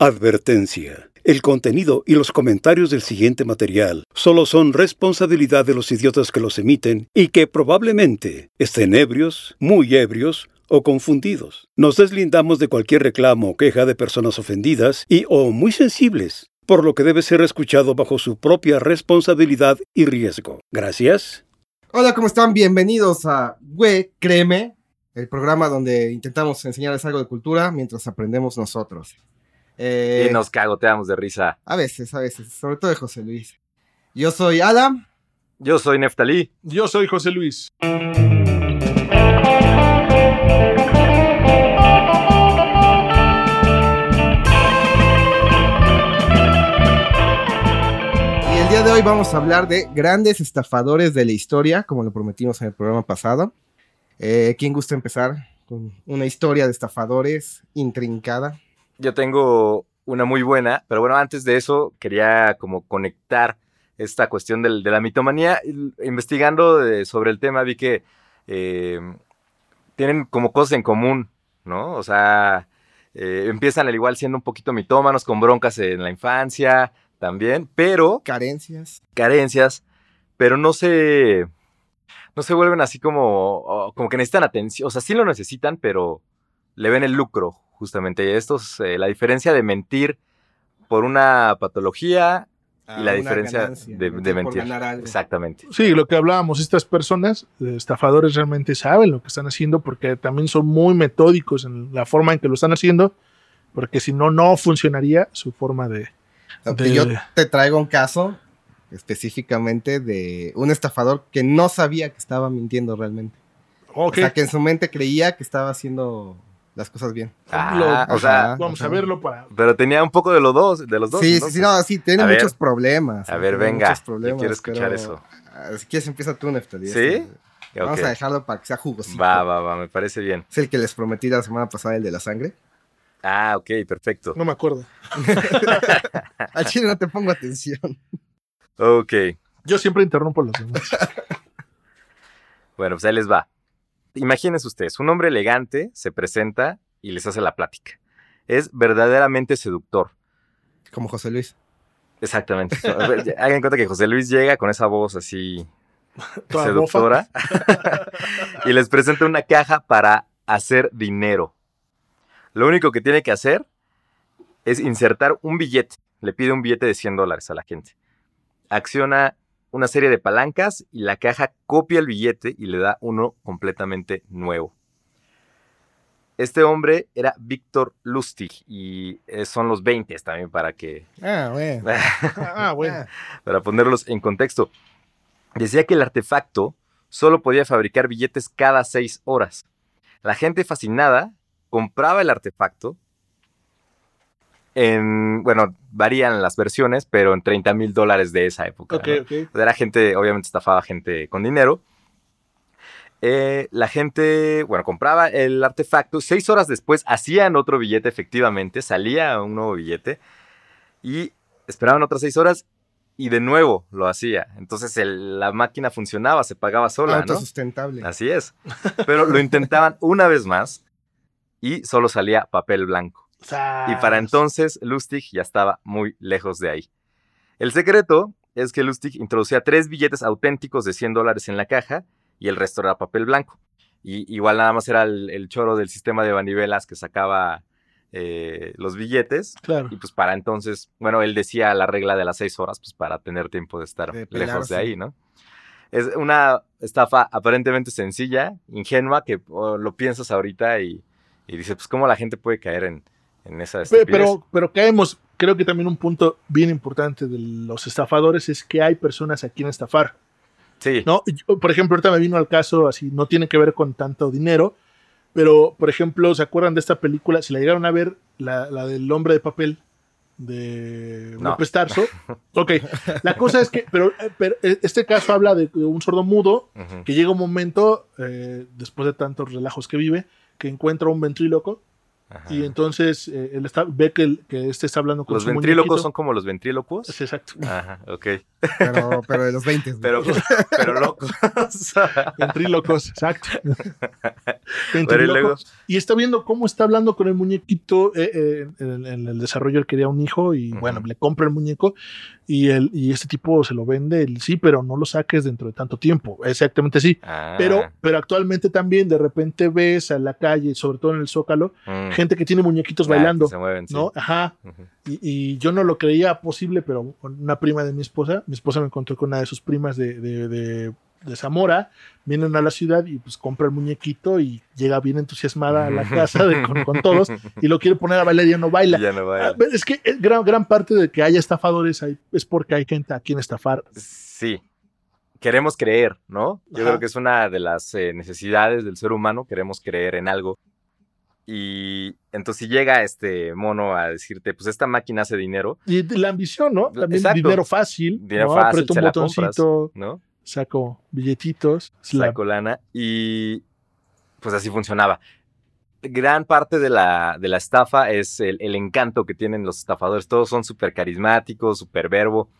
Advertencia. El contenido y los comentarios del siguiente material solo son responsabilidad de los idiotas que los emiten y que probablemente estén ebrios, muy ebrios o confundidos. Nos deslindamos de cualquier reclamo o queja de personas ofendidas y o muy sensibles, por lo que debe ser escuchado bajo su propia responsabilidad y riesgo. Gracias. Hola, ¿cómo están? Bienvenidos a Güey, créeme, el programa donde intentamos enseñarles algo de cultura mientras aprendemos nosotros. Eh, Y nos cagoteamos de risa. A veces, a veces, sobre todo de José Luis. Yo soy Adam. Yo soy Neftalí. Yo soy José Luis. Y el día de hoy vamos a hablar de grandes estafadores de la historia, como lo prometimos en el programa pasado. Eh, ¿Quién gusta empezar con una historia de estafadores intrincada? Yo tengo una muy buena, pero bueno, antes de eso quería como conectar esta cuestión del- de la mitomanía. Investigando de- sobre el tema vi que eh, tienen como cosas en común, ¿no? O sea, eh, empiezan al igual siendo un poquito mitómanos, con broncas en la infancia también, pero Carencias. carencias, pero no se, no se vuelven así como, o- como que necesitan atención, o sea, sí lo necesitan, pero le ven el lucro, justamente. Y esto es eh, la diferencia de mentir por una patología y la diferencia ganancia, de, de por mentir. ganar algo. Exactamente. Sí, lo que hablábamos, estas personas, eh, estafadores, realmente saben lo que están haciendo porque también son muy metódicos en la forma en que lo están haciendo, porque si no, no funcionaría su forma de... Yo te traigo un caso específicamente de un estafador que no sabía que estaba mintiendo realmente. O sea, que en su mente creía que estaba haciendo las cosas bien. Ah, o sea, Ajá. vamos a verlo para... pero tenía un poco de los dos, de los dos. sí, sí, sí, no, sí, tiene A ver. muchos problemas. A ver, venga, muchos yo problemas, quiero escuchar pero, eso. ah, Si quieres, empieza tú, Neftali. ¿Sí? este, Vamos a dejarlo para que sea jugosito. Va, va, va, me parece bien. Es el que les prometí la semana pasada, el de la sangre. Ah, ok, perfecto. No me acuerdo. Al chile no te pongo atención. Ok. Yo siempre interrumpo los demás. Bueno, pues ahí les va. Imagínense ustedes, un hombre elegante se presenta y les hace la plática. Es verdaderamente seductor. Como José Luis. Exactamente. Hagan cuenta que José Luis llega con esa voz así seductora y les presenta una caja para hacer dinero. Lo único que tiene que hacer es insertar un billete. Le pide un billete de 100 dólares a la gente. Acciona una serie de palancas y la caja copia el billete y le da uno completamente nuevo. Este hombre era Víctor Lustig y eh, son los 20 también para que Ah, bueno. Ah, bueno. para ponerlos en contexto. Decía que el artefacto solo podía fabricar billetes cada seis horas. La gente fascinada compraba el artefacto en, bueno, varían las versiones, pero en 30 mil dólares de esa época. Ok, ¿no? Era gente, obviamente estafaba gente con dinero. Eh, la gente, bueno, compraba el artefacto. Seis horas después hacían otro billete, efectivamente. Salía un nuevo billete. Y esperaban otras seis horas y de nuevo lo hacía. Entonces el- la máquina funcionaba, se pagaba sola, ¿no? Autosustentable. Así es. Pero lo intentaban una vez más y solo salía papel blanco. Y para entonces Lustig ya estaba muy lejos de ahí. El secreto es que Lustig introducía tres billetes auténticos de 100 dólares en la caja y el resto era papel blanco. Y igual nada más era el, el choro del sistema de manivelas que sacaba eh, los billetes. Claro. Y pues para entonces, bueno, él decía la regla de las seis horas, pues para tener tiempo de estar De lejos de ahí, ¿no? Es una estafa aparentemente sencilla, ingenua, que oh, lo piensas ahorita y, y dices, pues cómo la gente puede caer en, en esa. Pero, pero caemos, creo que también un punto bien importante de los estafadores es que hay personas a quien estafar. sí, ¿no? Yo, por ejemplo, ahorita me vino al caso, así, no tiene que ver con tanto dinero, pero, por ejemplo, ¿se acuerdan de esta película? Si la llegaron a ver, la, la del hombre de papel de No. López Tarso. Ok, la cosa es que, pero, eh, pero este caso habla de un sordo mudo que llega un momento, eh, después de tantos relajos que vive, que encuentra un ventríloco Ajá. Y entonces eh, él está, ve que, el- que este está hablando con Los su ventrílocos muñequito. son como los ventrílocos. Sí, exacto. Ajá, ok. Pero, pero de los 20. Pero, pero locos. Ventrílocos, exacto. Ventrílocos. Y está viendo cómo está hablando con el muñequito. eh, eh, en, en el desarrollo él quería un hijo y Ujú. bueno, le compra el muñeco y, el, y este tipo se lo vende. él, sí, pero no lo saques dentro de tanto tiempo. Exactamente sí. Ah, Pero, pero actualmente también de repente ves a la calle, sobre todo en el Zócalo, mm. Gente que tiene muñequitos Ah, que bailando. se mueven, sí. ¿No? Ajá. Y, y yo no lo creía posible, pero una prima de mi esposa, mi esposa me encontró con una de sus primas de, de, de- de Zamora, vienen a la ciudad y pues compra el muñequito y llega bien entusiasmada a la casa de- con, con todos y lo quiere poner a bailar y ya no baila. Y ya no baila. Ah, Es que eh, gran, gran parte de que haya estafadores es porque hay gente a quien estafar. Sí. Queremos creer, ¿no? Yo Ajá. creo que es una de las eh, necesidades del ser humano, queremos creer en algo. Y entonces si llega este mono a decirte, pues esta máquina hace dinero, Y la ambición, ¿no? También Exacto. dinero fácil. dinero ¿no? fácil, Aprieto un la compras, botoncito, ¿no? saco billetitos. Saco lana y pues así funcionaba. Gran parte de la, de la estafa es el, el encanto que tienen los estafadores. Todos son súper carismáticos, súper verbo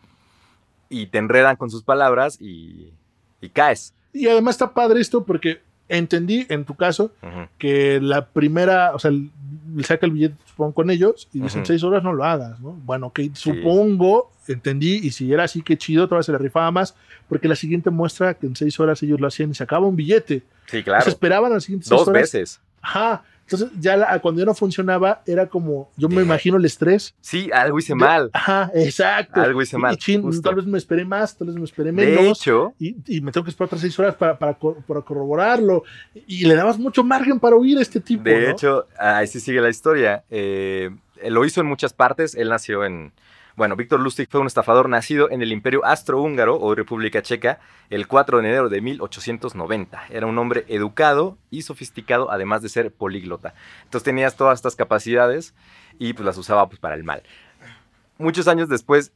y te enredan con sus palabras y, y caes. Y además está padre esto porque entendí en tu caso que la primera, o sea, le saca el billete, supongo, con ellos y dicen Ujú. seis horas no lo hagas, ¿no? Bueno, ok, supongo, entendí, y si era así, que chido, todavía se le rifaba más, porque la siguiente muestra que en seis horas ellos lo hacían y se acaba un billete. Sí, claro. sea, esperaban las siguientes seis Dos horas. veces. Ajá. Entonces, ya la- cuando ya no funcionaba, era como, yo me De- imagino el estrés. Sí, algo hice de- mal. Ajá, exacto. Algo hice mal, Y chin, justo. tal vez me esperé más, tal vez me esperé De menos. hecho, y, y me tengo que esperar otras seis horas para, para, cor- para corroborarlo. Y le dabas mucho margen para oír a este tipo. de ¿no? hecho, ahí sí sigue la historia. Eh, lo hizo en muchas partes. Él nació en. Bueno, Víctor Lustig fue un estafador nacido en el Imperio Astrohúngaro o República Checa el 4 de enero de 1890. Era un hombre educado y sofisticado, además de ser políglota. Entonces tenías todas estas capacidades y pues las usaba pues, para el mal. Muchos años después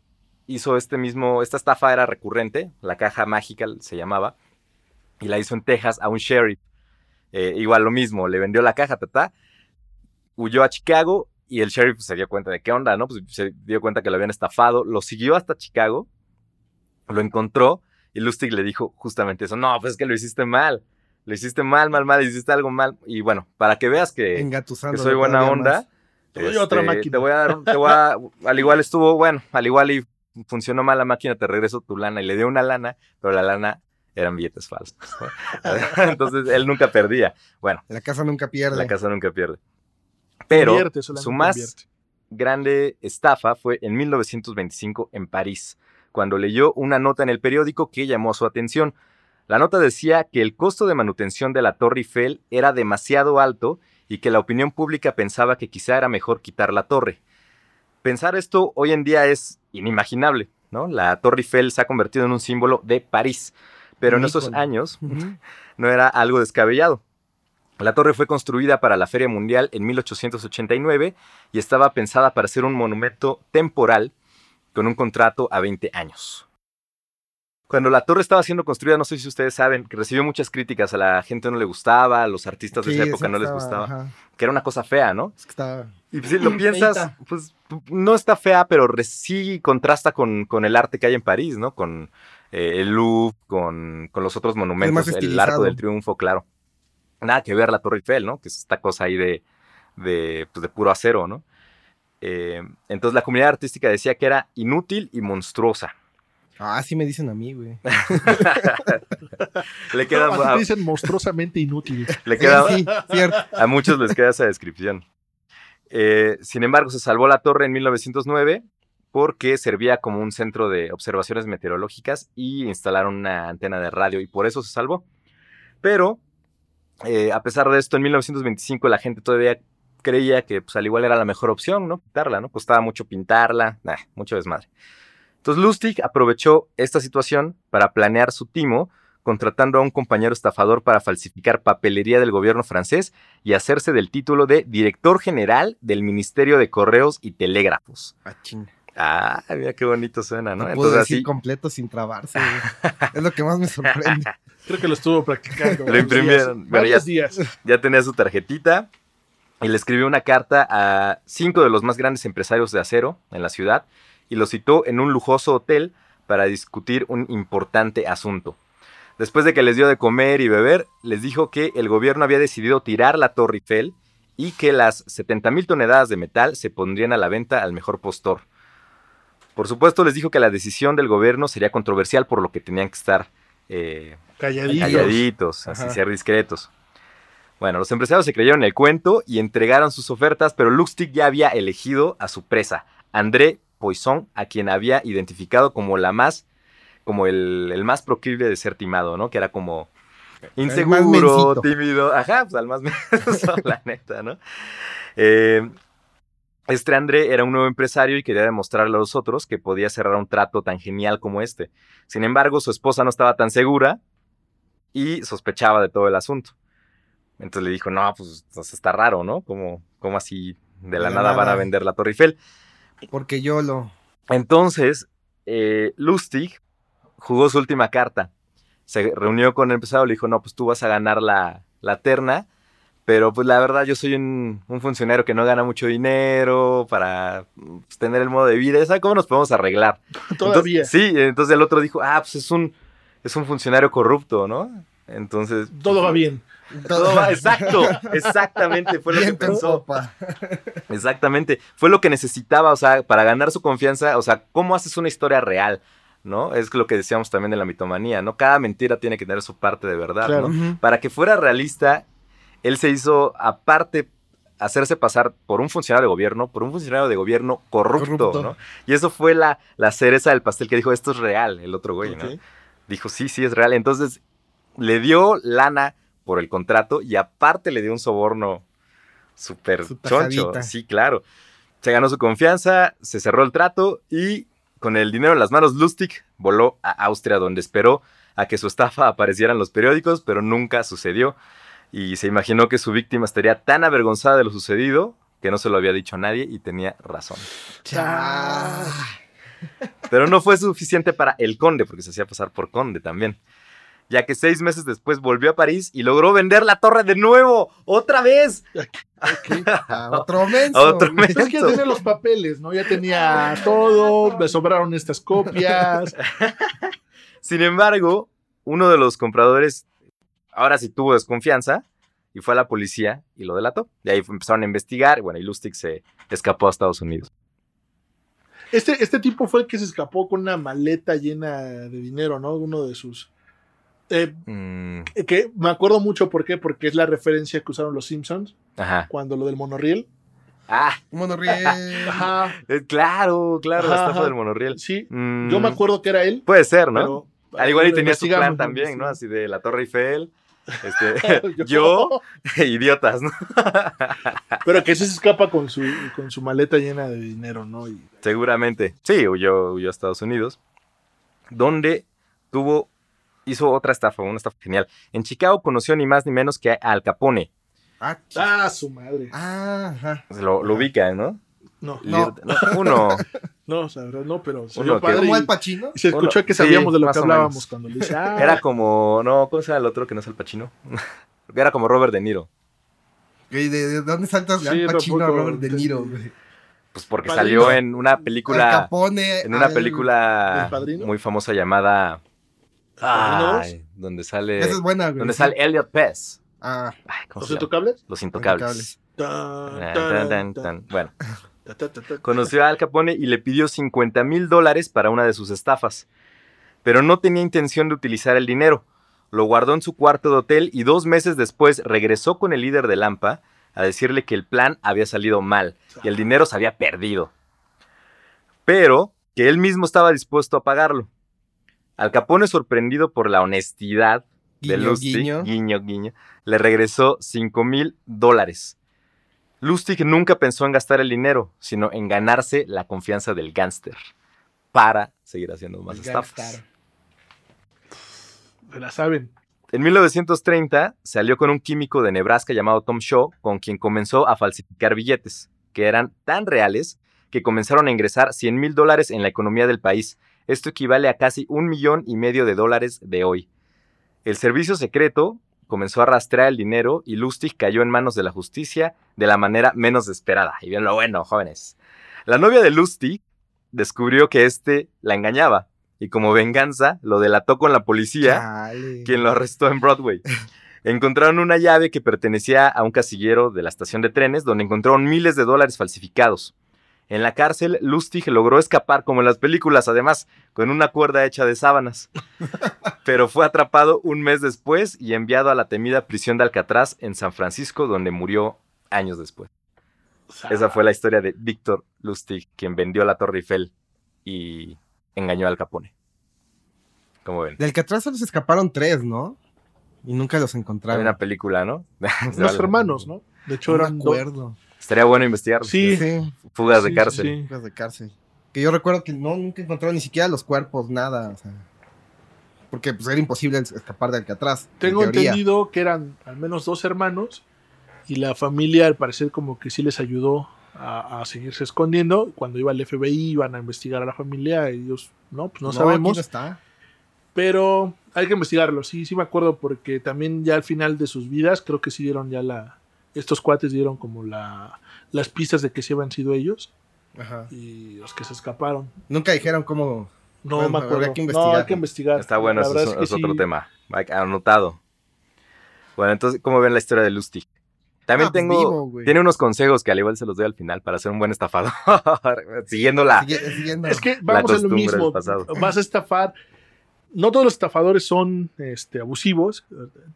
hizo este mismo, esta estafa era recurrente, la caja mágica se llamaba, y la hizo en Texas a un sheriff. Eh, igual lo mismo, le vendió la caja, tata, huyó a Chicago y el sheriff se dio cuenta de qué onda, ¿no? Pues se dio cuenta que lo habían estafado, lo siguió hasta Chicago, lo encontró y Lustig le dijo justamente eso, no, pues es que lo hiciste mal, lo hiciste mal, mal, mal, hiciste algo mal. Y bueno, para que veas que, soy buena onda, Te doy otra este, máquina. Te voy a dar, te voy a, al igual estuvo, bueno, al igual y funcionó mal la máquina, te regreso tu lana y le dio una lana, pero la lana eran billetes falsos. Entonces él nunca perdía. Bueno, La casa nunca pierde. la casa nunca pierde. Pero su más grande estafa fue en 1925 en París, cuando leyó una nota en el periódico que llamó su atención. La nota decía que el costo de manutención de la Torre Eiffel era demasiado alto y que la opinión pública pensaba que quizá era mejor quitar la torre. Pensar esto hoy en día es inimaginable, ¿no? La Torre Eiffel se ha convertido en un símbolo de París, pero en esos años no era algo descabellado. La torre fue construida para la Feria Mundial en 1889 y estaba pensada para ser un monumento temporal con un contrato a 20 años. Cuando la torre estaba siendo construida, no sé si ustedes saben, que recibió muchas críticas, a la gente no le gustaba, a los artistas de esa época no les gustaba, ajá. que era una cosa fea, ¿no? Es que estaba. Y si lo piensas, pues no está fea, pero sí contrasta con, con el arte que hay en París, ¿no? Con eh, el Louvre, con, con los otros monumentos, el. Arco del Triunfo, claro. Nada que ver la Torre Eiffel, ¿no? Que es esta cosa ahí de, de, pues, de puro acero, ¿no? Eh, entonces la comunidad artística decía que era inútil y monstruosa. Ah, sí me dicen a mí, güey. Le queda, No, a, dicen monstruosamente inútil. le queda, Sí, cierto. A muchos les queda esa descripción. Eh, sin embargo, se salvó la torre en 1909 porque servía como un centro de observaciones meteorológicas y instalaron una antena de radio y por eso se salvó. Pero, eh, a pesar de esto, en 1925 la gente todavía creía que pues, al igual era la mejor opción, ¿no? Pintarla, ¿no? Costaba mucho pintarla, nah, mucho desmadre. Entonces Lustig aprovechó esta situación para planear su timo, contratando a un compañero estafador para falsificar papelería del gobierno francés y hacerse del título de director general del Ministerio de Correos y Telégrafos. Ah. Ah, mira qué bonito suena, ¿no? Puedo Entonces decir así completo sin trabarse. Es lo que más me sorprende. Creo que lo estuvo practicando. Lo imprimieron. Bueno, ya- días. ya tenía su tarjetita y le escribió una carta a cinco de los más grandes empresarios de acero en la ciudad y los citó en un lujoso hotel para discutir un importante asunto. Después de que les dio de comer y beber, les dijo que el gobierno había decidido tirar la Torre Eiffel y que las 70 mil toneladas de metal se pondrían a la venta al mejor postor. Por supuesto, les dijo que la decisión del gobierno sería controversial, por lo que tenían que estar eh, Calladitos. calladitos, así Ajá. ser discretos. Bueno, los empresarios se creyeron el cuento y entregaron sus ofertas, pero Lustig ya había elegido a su presa, André Poisson, a quien había identificado como la más, como el, el más proclive de ser timado, ¿no? Que era como inseguro, tímido, ajá, pues al más menso, la neta, ¿no? Eh, este André era un nuevo empresario y quería demostrarle a los otros que podía cerrar un trato tan genial como este. Sin embargo, su esposa no estaba tan segura y sospechaba de todo el asunto. Entonces le dijo, no, pues, pues, está raro, ¿no? ¿Cómo, cómo así de la De nada, van a vender la Torre Eiffel? Porque yo lo. Entonces, eh, Lustig jugó su última carta. Se reunió con el empresario, le dijo, no, pues tú vas a ganar la, la terna, pero pues la verdad yo soy un, un funcionario que no gana mucho dinero para pues, tener el modo de vida. ¿Sabes cómo nos podemos arreglar? Todavía. Entonces, sí, entonces el otro dijo, ah, pues es un, es un funcionario corrupto, ¿no? Entonces... Todo va bien. Todo va- exacto, exactamente, fue lo que Viento en pensó. Exactamente. Fue lo que necesitaba, o sea, para ganar su confianza, o sea, ¿cómo haces una historia real? ¿No? Es lo que decíamos también de la mitomanía, ¿no? Cada mentira tiene que tener su parte de verdad, Claro. ¿no? Para que fuera realista, él se hizo, aparte, hacerse pasar por un funcionario de gobierno, por un funcionario de gobierno corrupto, Corrupto. ¿no? Y eso fue la, la cereza del pastel que dijo, esto es real, el otro güey, ¿no? Dijo, sí, sí, es real. Entonces, le dio lana por el contrato y aparte le dio un soborno súper Su choncho. Sí, claro. Se ganó su confianza, se cerró el trato y con el dinero en las manos, Lustig voló a Austria, donde esperó a que su estafa apareciera en los periódicos, pero nunca sucedió. Y se imaginó que su víctima estaría tan avergonzada de lo sucedido que no se lo había dicho a nadie y tenía razón. Chas. Pero no fue suficiente para el conde, porque se hacía pasar por conde también. Ya que seis meses después volvió a París y logró vender la torre de nuevo, otra vez. Otro menso. Otro menso. Es que ya tenía los papeles, ¿no? Ya tenía todo, me sobraron estas copias. Sin embargo, uno de los compradores ahora sí tuvo desconfianza y fue a la policía y lo delató. Y ahí empezaron a investigar. Bueno, y Lustig se escapó a Estados Unidos. Este, este tipo fue el que se escapó con una maleta llena de dinero, ¿no? Uno de sus... eh, Mm, que me acuerdo mucho por qué, porque es la referencia que usaron los Simpsons ajá. cuando lo del monorriel. Ah, monorriel. Ajá, eh, claro, claro, la estafa del monorriel. sí. Mm, Yo me acuerdo que era él, Puede ser, ¿no? pero... Al igual y tenía su plan también, ¿no? Así de la Torre Eiffel. Este, yo, idiotas, ¿no? Pero que sí se escapa con su, con su maleta llena de dinero, ¿no? Y, Seguramente. Sí, huyó, huyó a Estados Unidos. Donde tuvo, hizo otra estafa, una estafa genial. En Chicago conoció ni más ni menos que a Al Capone. Ah, ah, su madre. ah, ajá. Lo, lo ubica, ¿no? No, no, Uno. No, o sea, no, pero se Uno padre ¿Como y- Al Pacino? y se escuchó Uno- que sí, sabíamos de lo que hablábamos cuando le dice, ah, Era como, no, ¿cómo se llama el otro que no es Al Pacino? Era como Robert De Niro. ¿De, de dónde saltas Sí, Al Pacino a tampoco Robert De Niro? güey? Pues porque Padrino. salió en una película, Capone. en una al- película muy famosa llamada, ay, donde sale, Esa es buena, güey. donde sí. sale Elliot Pez. Ah, Ay, ¿cómo ¿Los se intocables? Los Intocables. Tan, tan, tan, tan. Bueno. Conoció a Al Capone y le pidió 50 mil dólares para una de sus estafas, pero no tenía intención de utilizar el dinero. Lo guardó en su cuarto de hotel y dos meses después regresó con el líder de Lampa a decirle que el plan había salido mal y el dinero se había perdido. Pero que él mismo estaba dispuesto a pagarlo. Al Capone, sorprendido por la honestidad de Guiño, Lustig, guiño. guiño, guiño, le regresó 5 mil dólares. Lustig nunca pensó en gastar el dinero, sino en ganarse la confianza del gángster para seguir haciendo más El estafas. Se la saben. En 1930 salió con un químico de Nebraska llamado Tom Shaw, con quien comenzó a falsificar billetes, que eran tan reales que comenzaron a ingresar 100 mil dólares en la economía del país. Esto equivale a casi un millón y medio de dólares de hoy. El servicio secreto comenzó a rastrear el dinero y Lustig cayó en manos de la justicia de la manera menos esperada. Y bien lo bueno, jóvenes. La novia de Lustig descubrió que éste la engañaba y como venganza lo delató con la policía, quien lo arrestó en Broadway. Encontraron una llave que pertenecía a un casillero de la estación de trenes donde encontraron miles de dólares falsificados. En la cárcel, Lustig logró escapar como en las películas, además, con una cuerda hecha de sábanas. Pero fue atrapado un mes después y enviado a la temida prisión de Alcatraz en San Francisco, donde murió años después. Esa fue la historia de Víctor Lustig, quien vendió la Torre Eiffel y engañó al Capone. Como ven. Del Alcatraz solo se escaparon tres, ¿no? Y nunca los Hay encontraron. una película, ¿no? Los hermanos, ¿no? De hecho, No me eran dos. acuerdo. Estaría bueno investigarlo. Sí. Sí, Fugas de Sí, cárcel. sí. fugas de cárcel. Que yo recuerdo que no, nunca encontraron ni siquiera los cuerpos, nada. o sea, porque pues era imposible escapar de Alcatraz. en Tengo entendido que eran al menos dos hermanos y la familia al parecer como que sí les ayudó a, a seguirse escondiendo. Cuando iba el FBI iban a investigar a la familia, ellos no, pues no, aquí sabemos. no está. Pero hay que investigarlo, sí, sí me acuerdo porque también ya al final de sus vidas creo que sí dieron ya la... Estos cuates dieron como la, las pistas de que sí habían sido ellos Ajá. y los que se escaparon. Nunca dijeron cómo. No Bueno, me acuerdo. que no, investigar. hay que investigar. Está bueno, eso es, que es otro sí. tema. Hay- Anotado. Bueno, entonces, ¿cómo ven la historia de Lustig? También Ah, pues tengo. vivo, tiene unos consejos que al igual se los doy al final para ser un buen estafador. Siguiendo la. Sigue- siguiendo. Es que vamos a lo mismo. Vas a estafar. No todos los estafadores son este, abusivos.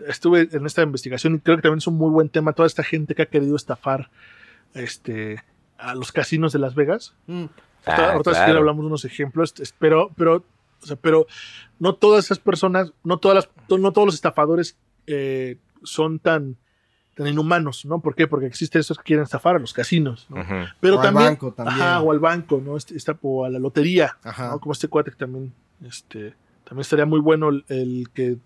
Estuve en esta investigación y creo que también es un muy buen tema. Toda esta gente que ha querido estafar este, a los casinos de Las Vegas. Mm, Ahorita- Ah, ahorita si claro. quieren hablamos de unos ejemplos, pero, pero, o sea, pero no todas esas personas, no todas las, no todos los estafadores eh, son tan, tan inhumanos, ¿no? ¿Por qué? Porque existen esos que quieren estafar a los casinos. Pero O al también, banco también. Ajá, o al banco, ¿no? Este, esta- o a la lotería, Ajá. ¿no? Como este cuate que también, este, también estaría muy bueno el, el que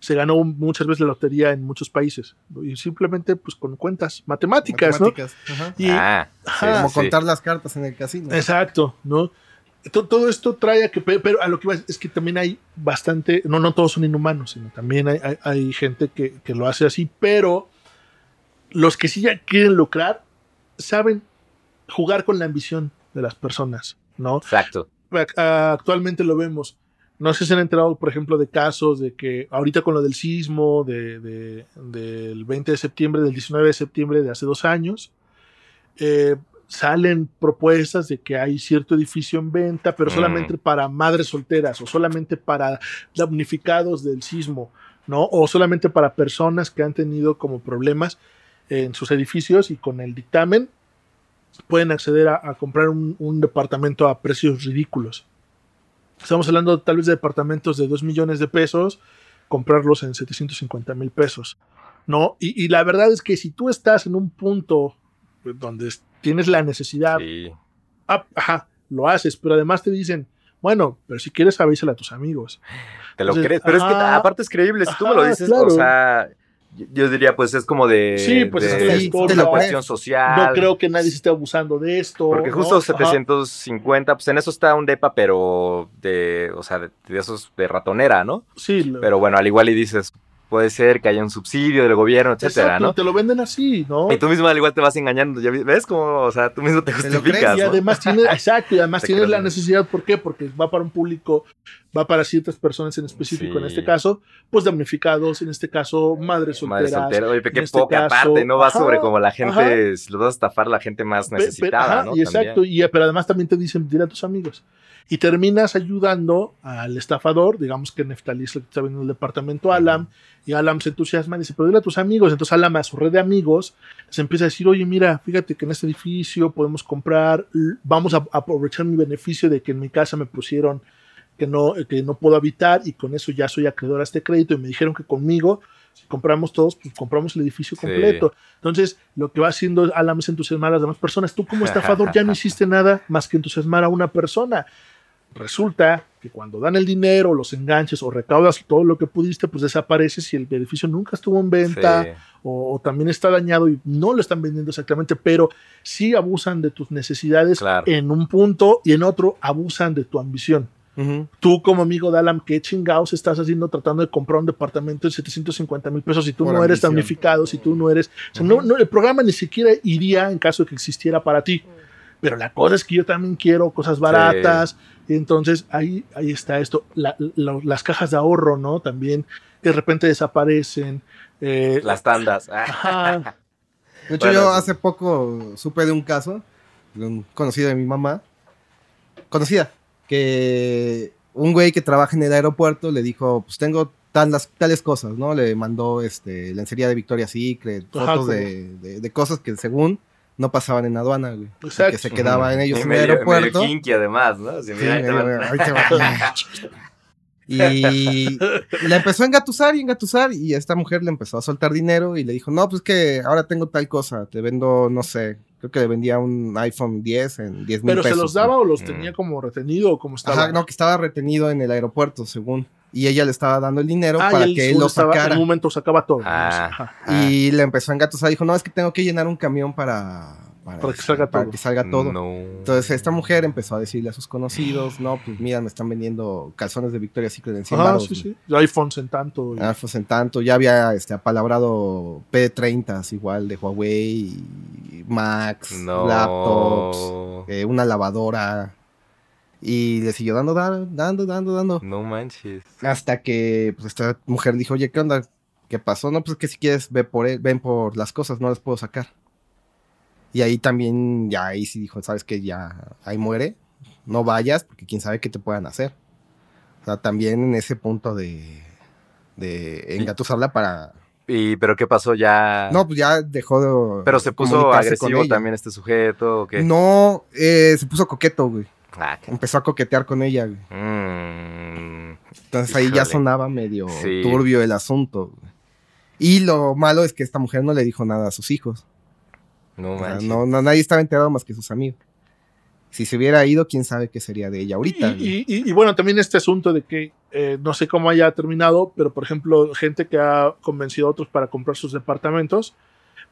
se ganó muchas veces la lotería en muchos países, ¿no? y simplemente pues con cuentas matemáticas, Matemáticas, ajá. ¿no? Y, Ah, sí, Ajá. Como sí. contar las cartas en el casino. Exacto, ¿no? To- Todo esto trae a que, pe- pero a lo que iba es que también hay bastante, no, no todos son inhumanos, sino también hay, hay- hay gente que, que lo hace así, pero los que sí ya quieren lucrar saben jugar con la ambición de las personas, ¿no? Exacto. Ac- Actualmente lo vemos. No sé si se han enterado, por ejemplo, de casos de que ahorita con lo del sismo de, de- del 20 de septiembre, del 19 de septiembre de hace dos años, eh, salen propuestas de que hay cierto edificio en venta, pero Mm. solamente para madres solteras o solamente para damnificados del sismo, ¿no? O solamente para personas que han tenido como problemas en sus edificios y con el dictamen pueden acceder a, a comprar un, un departamento a precios ridículos. Estamos hablando tal vez de departamentos de 2 millones de pesos, comprarlos en 750 mil pesos, ¿no? Y, y la verdad es que si tú estás en un punto donde es- tienes la necesidad, Sí. ah, ajá, lo haces, pero además te dicen, bueno, pero si quieres avísala a tus amigos. Te lo Entonces, crees. Pero es que aparte es creíble. Si tú me lo dices, claro. o sea, yo, diría, pues es como de. Sí, pues de, es que la cuestión social. No creo que nadie se esté abusando de esto. Porque ¿no? justo Ajá. 750, pues en eso está un depa, pero de, o sea, de, de esos de ratonera, ¿no? Sí, lo- Pero bueno, al igual y dices, puede ser que haya un subsidio del gobierno, etcétera, exacto, ¿no? te lo venden así, ¿no? Y tú mismo al igual te vas engañando, ¿ya ¿ves cómo, o sea, tú mismo te justificas, Y ¿no? además tienes, exacto, y además tienes la necesidad, ¿por qué? Porque va para un público, va para ciertas personas en específico, en este caso, pues damnificados, en este caso, madres Madre solteras. soltera, oye, qué este poca caso, parte, ¿no? Va ajá, sobre como la gente, los vas a estafar, la gente más Pe- pe- necesitada, ajá, ¿no? Y exacto, También. y, pero además también te dicen, dile a tus amigos. Y terminas ayudando al estafador, digamos que Neftalí es que está vendiendo el departamento Alam, y Alam se entusiasma y dice, pero dile a tus amigos. Entonces Alam a su red de amigos les empieza a decir, oye, mira, fíjate que en este edificio podemos comprar, vamos a aprovechar mi beneficio de que en mi casa me pusieron que no, que no puedo habitar y con eso ya soy acreedor a este crédito y me dijeron que conmigo, si compramos todos, pues compramos el edificio Sí. completo. Entonces, lo que va haciendo Alam es entusiasmar a las demás personas. Tú como estafador ya no hiciste nada más que entusiasmar a una persona. Resulta que cuando dan el dinero, los enganches o recaudas todo lo que pudiste, pues desapareces y el edificio nunca estuvo en venta Sí. o, o también está dañado y no lo están vendiendo exactamente, pero sí abusan de tus necesidades Claro. en un punto y en otro abusan de tu ambición. Ujú. Tú como amigo de Alan, ¿qué chingados estás haciendo tratando de comprar un departamento de 750 mil pesos si tú Por no eres ambición. damnificado, si tú no eres... o sea, no, no, el programa ni siquiera iría en caso de que existiera para ti. Pero la cosa es que yo también quiero cosas baratas. Entonces ahí, ahí está esto. La- la- las cajas de ahorro, ¿no? También que de repente desaparecen. Eh, Las tandas. Ah, ajá. De hecho, Bueno, yo hace poco supe de un caso de un conocido de mi mamá, conocida, que un güey que trabaja en el aeropuerto le dijo, pues tengo tales, tales cosas, ¿no? Le mandó este, lencería de Victoria's Secret, fotos como- de, de- de cosas que según no pasaban en aduana, güey. Exacto. Que se quedaban ellos Y en el medio, aeropuerto. medio kinky además, ¿no? Sí, Sí, mira, ahí te va. ahí te va. Y la empezó a engatusar y engatusar y esta mujer le empezó a soltar dinero y le dijo, no, pues que ahora tengo tal cosa, te vendo, no sé, creo que le vendía un iPhone 10 en 10 mil Pero se los daba o los Mm. tenía como retenido o como estaba. Ajá, no, que estaba retenido en el aeropuerto, según. Y ella le estaba dando el dinero Ah, y para él que él lo estaba- sacara. En un momento sacaba todo. Ah. Ajá. Y le empezó a engatusar, dijo, no, es que tengo que llenar un camión para... Para que salga para todo. que salga todo. No. Entonces esta mujer empezó a decirle a sus conocidos, no, pues mira, me están vendiendo calzones de Victoria's Secret en 100 Ajá, baros. sí, sí. iPhones en tanto. y- Ah, pues en tanto, ya había este, apalabrado P30 igual de Huawei, y Max, No. laptops, eh, una lavadora. Y le siguió dando, dando, dando, dando. No manches. Hasta que pues, esta mujer dijo, oye, ¿qué onda? ¿Qué pasó? No, pues que si quieres, ve por él, ven por las cosas, no las puedo sacar. Y ahí también, ya ahí sí dijo, ¿sabes qué? Ya ahí muere. No vayas, porque quién sabe qué te puedan hacer. O sea, también en ese punto de, de engatusarla para... ¿Y pero qué pasó ya? No, pues ya dejó de... pero se puso agresivo también este sujeto o qué? No, eh, se puso coqueto, güey. Ah, qué- Empezó a coquetear con ella, güey. Mm, Entonces ahí ya sonaba medio Sí. turbio el asunto. güey. Y lo malo es que esta mujer no le dijo nada a sus hijos. no O sea, manches. no, no- nadie estaba enterado más que sus amigos. Si se hubiera ido, quién sabe qué sería de ella ahorita. güey. Y, y- y bueno, también este asunto de que eh, no sé cómo haya terminado, pero por ejemplo, gente que ha convencido a otros para comprar sus departamentos,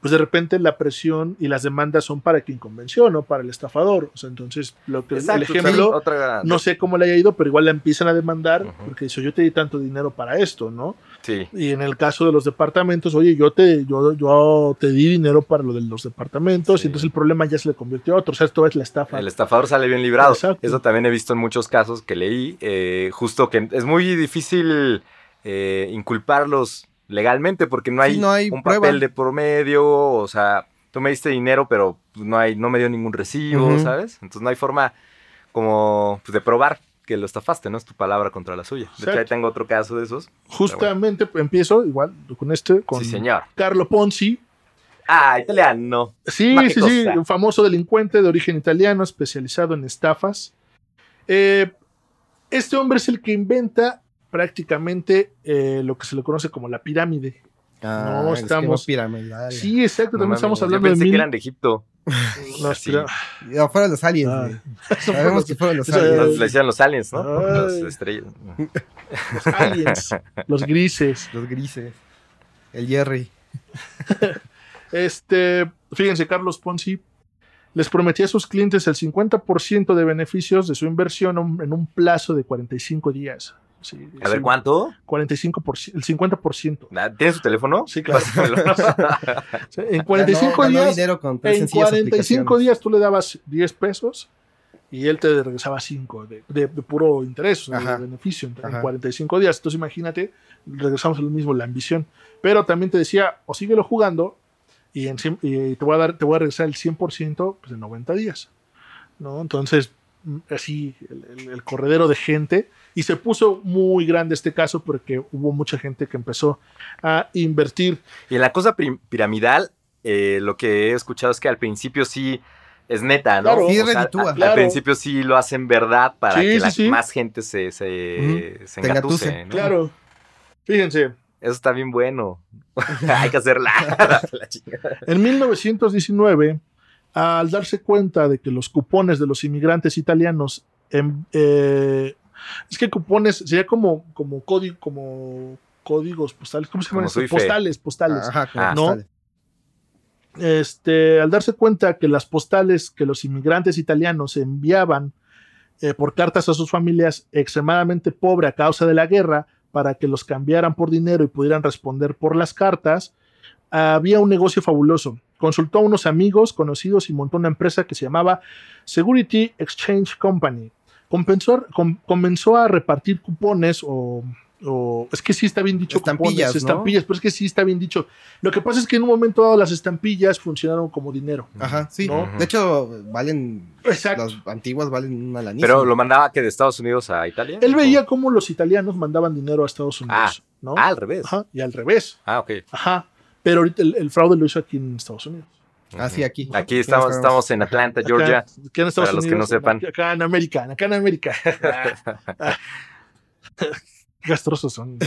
pues de repente la presión y las demandas son para quien convenció, no para el estafador. O sea, entonces, lo que Exacto, el ejemplo, sí, otra- no sé cómo le haya ido, pero igual la empiezan a demandar porque dice, yo te di tanto dinero para esto, ¿no? Sí. Y en el caso de los departamentos, oye, yo te, yo, yo te di dinero para lo de los departamentos Sí. y entonces el problema ya se le convirtió a otro. O sea, esto es la estafa. El estafador sale bien librado. Exacto. Eso también he visto en muchos casos que leí. eh, justo que es muy difícil eh, inculparlos legalmente porque no hay, Sí, no hay un prueba. papel de por medio. O sea, tú me diste dinero, pero pues, no, hay, no me dio ningún recibo. ¿sabes? Entonces no hay forma como pues, de probar que lo estafaste, ¿no? Es tu palabra contra la suya. De hecho, ahí tengo otro caso de esos. Justamente empiezo igual con este, con Sí, señor. Carlo Ponzi. Ah, italiano. Sí, sí, sí, un famoso delincuente de origen italiano especializado en estafas. Eh, este hombre es el que inventa prácticamente eh, lo que se le conoce como la pirámide. Ah, no, estamos- piramidal. Sí, exacto, No también estamos yo hablando de pensé mil... que eran de Egipto. no, Sí. No, fueron los aliens, Ah. Sabemos que fueron los aliens. Nos le decían los aliens, ¿no? Ay. Las estrellas. Los aliens, los grises. Los grises. El Jerry. Este, fíjense, Carlos Ponzi les prometía a sus clientes el 50% de beneficios de su inversión en un plazo de 45 días. Sí, A ver, ¿cuánto? 45%, el 50%. Ah, ¿Tienes su teléfono? Sí, claro. En 45 Ganó- días, dinero con tres en sencillas 45 aplicaciones. días tú le dabas 10 pesos y él te regresaba 5 de, de- de puro interés, Ajá. de beneficio en, en Ajá. 45 días. Entonces imagínate, regresamos a lo mismo, la ambición. Pero también te decía, o síguelo jugando y, en y te, voy a dar, te voy a regresar el 100% pues, en 90 días. ¿no? Entonces, mm, así, el, el- el corredero de gente. Y se puso muy grande este caso porque hubo mucha gente que empezó a invertir. Y en la cosa piramidal, eh, lo que he escuchado es que al principio sí es neta, ¿no? Claro. Sí, O sea, a- al Claro. principio sí lo hacen verdad para Sí, que sí, la- sí. más gente se, se, engatuse, engatuse. ¿no? Claro. Fíjense, Eso está bien bueno. Hay que hacerla. La. En 1919, al darse cuenta de que los cupones de los inmigrantes italianos, em- eh, es que cupones sería como, como, código, como códigos postales, ¿cómo se llaman? Suife. Postales, postales. Ajá, Ah. ¿no? postales. Este, al darse cuenta que las postales que los inmigrantes italianos enviaban eh, por cartas a sus familias extremadamente pobre a causa de la guerra para que los cambiaran por dinero y pudieran responder por las cartas, había un negocio fabuloso. Consultó a unos amigos conocidos y montó una empresa que se llamaba Security Exchange Company. Com- comenzó a repartir cupones o, o- es que sí está bien dicho Estampillas, cupones, ¿no? estampillas, pero es que sí está bien dicho. Lo que pasa es que en un momento dado las estampillas funcionaron como dinero. Ajá, sí. ¿No? De hecho, valen. Exacto. Las antiguas valen una lanita. Pero lo mandaba que de Estados Unidos a Italia. Él veía cómo los italianos mandaban dinero a Estados Unidos, ¿no? Ah, al revés. Ajá, y al revés. Ah, ok. Ajá. Pero ahorita el, el fraude lo hizo aquí en Estados Unidos. Ah, sí, aquí. Aquí estamos, estamos en Atlanta, Georgia. Acá, en Estados Para los que no sepan. Acá, en América, acá en América. Gastrosos son.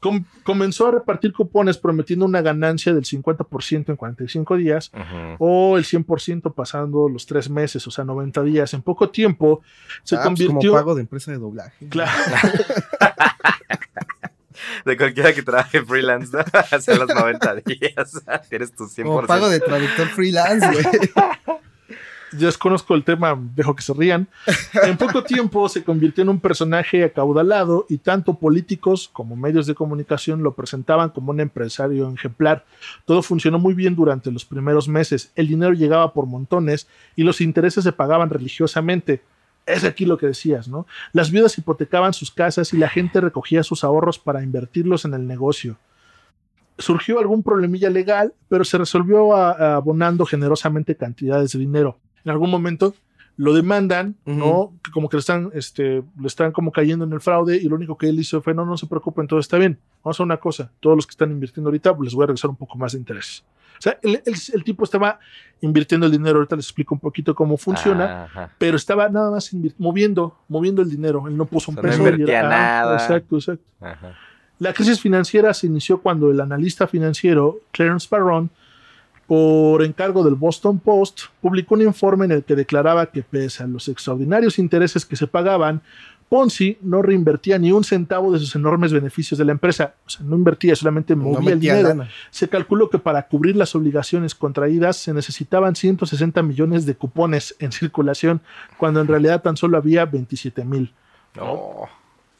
Com- comenzó a repartir cupones prometiendo una ganancia del 50% en 45 días Ujú. o el 100% pasando los tres meses, o sea, 90 días. En poco tiempo se Ah, pues convirtió... como pago de empresa de doblaje. Claro. De cualquiera que trabaje freelance, ¿no? Hace los 90 días. Tienes tu 100%. Como pago de traductor freelance, güey. Yo desconozco el tema, dejo que se rían. En poco tiempo se convirtió en un personaje acaudalado y tanto políticos como medios de comunicación lo presentaban como un empresario ejemplar. Todo funcionó muy bien durante los primeros meses. El dinero llegaba por montones y los intereses se pagaban religiosamente. Es aquí lo que decías, ¿no? Las viudas hipotecaban sus casas y la gente recogía sus ahorros para invertirlos en el negocio. Surgió algún problemilla legal, pero se resolvió a- a abonando generosamente cantidades de dinero. En algún momento lo demandan, ¿no? Como que le están, este, le están como cayendo en el fraude y lo único que él hizo fue, no, no se preocupen, todo está bien. Vamos a una cosa, todos los que están invirtiendo ahorita, pues les voy a regresar un poco más de intereses. O sea, el, el- el tipo estaba invirtiendo el dinero, ahorita les explico un poquito cómo funciona, Ajá. pero estaba nada más moviendo, moviendo el dinero. Él no puso un O sea, no peso. y invertía ah, nada. Exacto, exacto. Ajá. La crisis financiera se inició cuando el analista financiero Clarence Barron, por encargo del Boston Post, publicó un informe en el que declaraba que pese a los extraordinarios intereses que se pagaban, Ponzi no reinvertía ni un centavo de sus enormes beneficios de la empresa. O sea, no invertía, solamente No movía el dinero. lana. Se calculó que para cubrir las obligaciones contraídas se necesitaban 160 millones de cupones en circulación, cuando en realidad tan solo había 27 mil. No.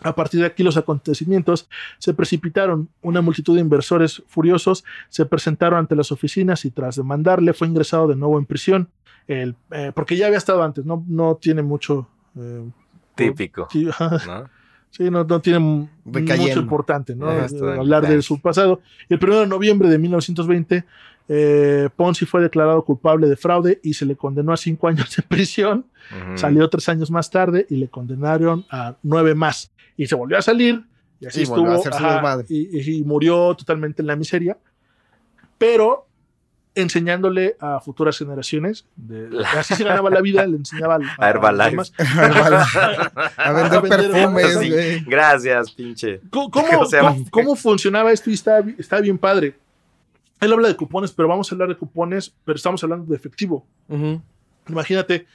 A partir de aquí los acontecimientos se precipitaron. Una multitud de inversores furiosos se presentaron ante las oficinas y tras demandarle fue ingresado de nuevo en prisión. El, eh, porque ya había estado antes, no, no tiene mucho... eh, Típico. sí, ¿no? sí, no, no tiene Recayendo. mucho importante ¿no? Ajá, Eh, hablar de su pasado. El 1 de noviembre de 1920, eh, Ponzi fue declarado culpable de fraude y se le condenó a cinco años de prisión. Salió tres años más tarde y le condenaron a nueve más. Y se volvió a salir. Y así Y estuvo. ajá, y- y murió totalmente en la miseria. Pero enseñándole a futuras generaciones. de- así se ganaba la vida, le enseñaba al- A Herbalife. a vender A vender perfumes, Sí. Gracias, pinche. ¿Cómo, cómo- funcionaba esto? Y está, está bien padre. Él habla de cupones, pero vamos a hablar de cupones, pero estamos hablando de efectivo. Imagínate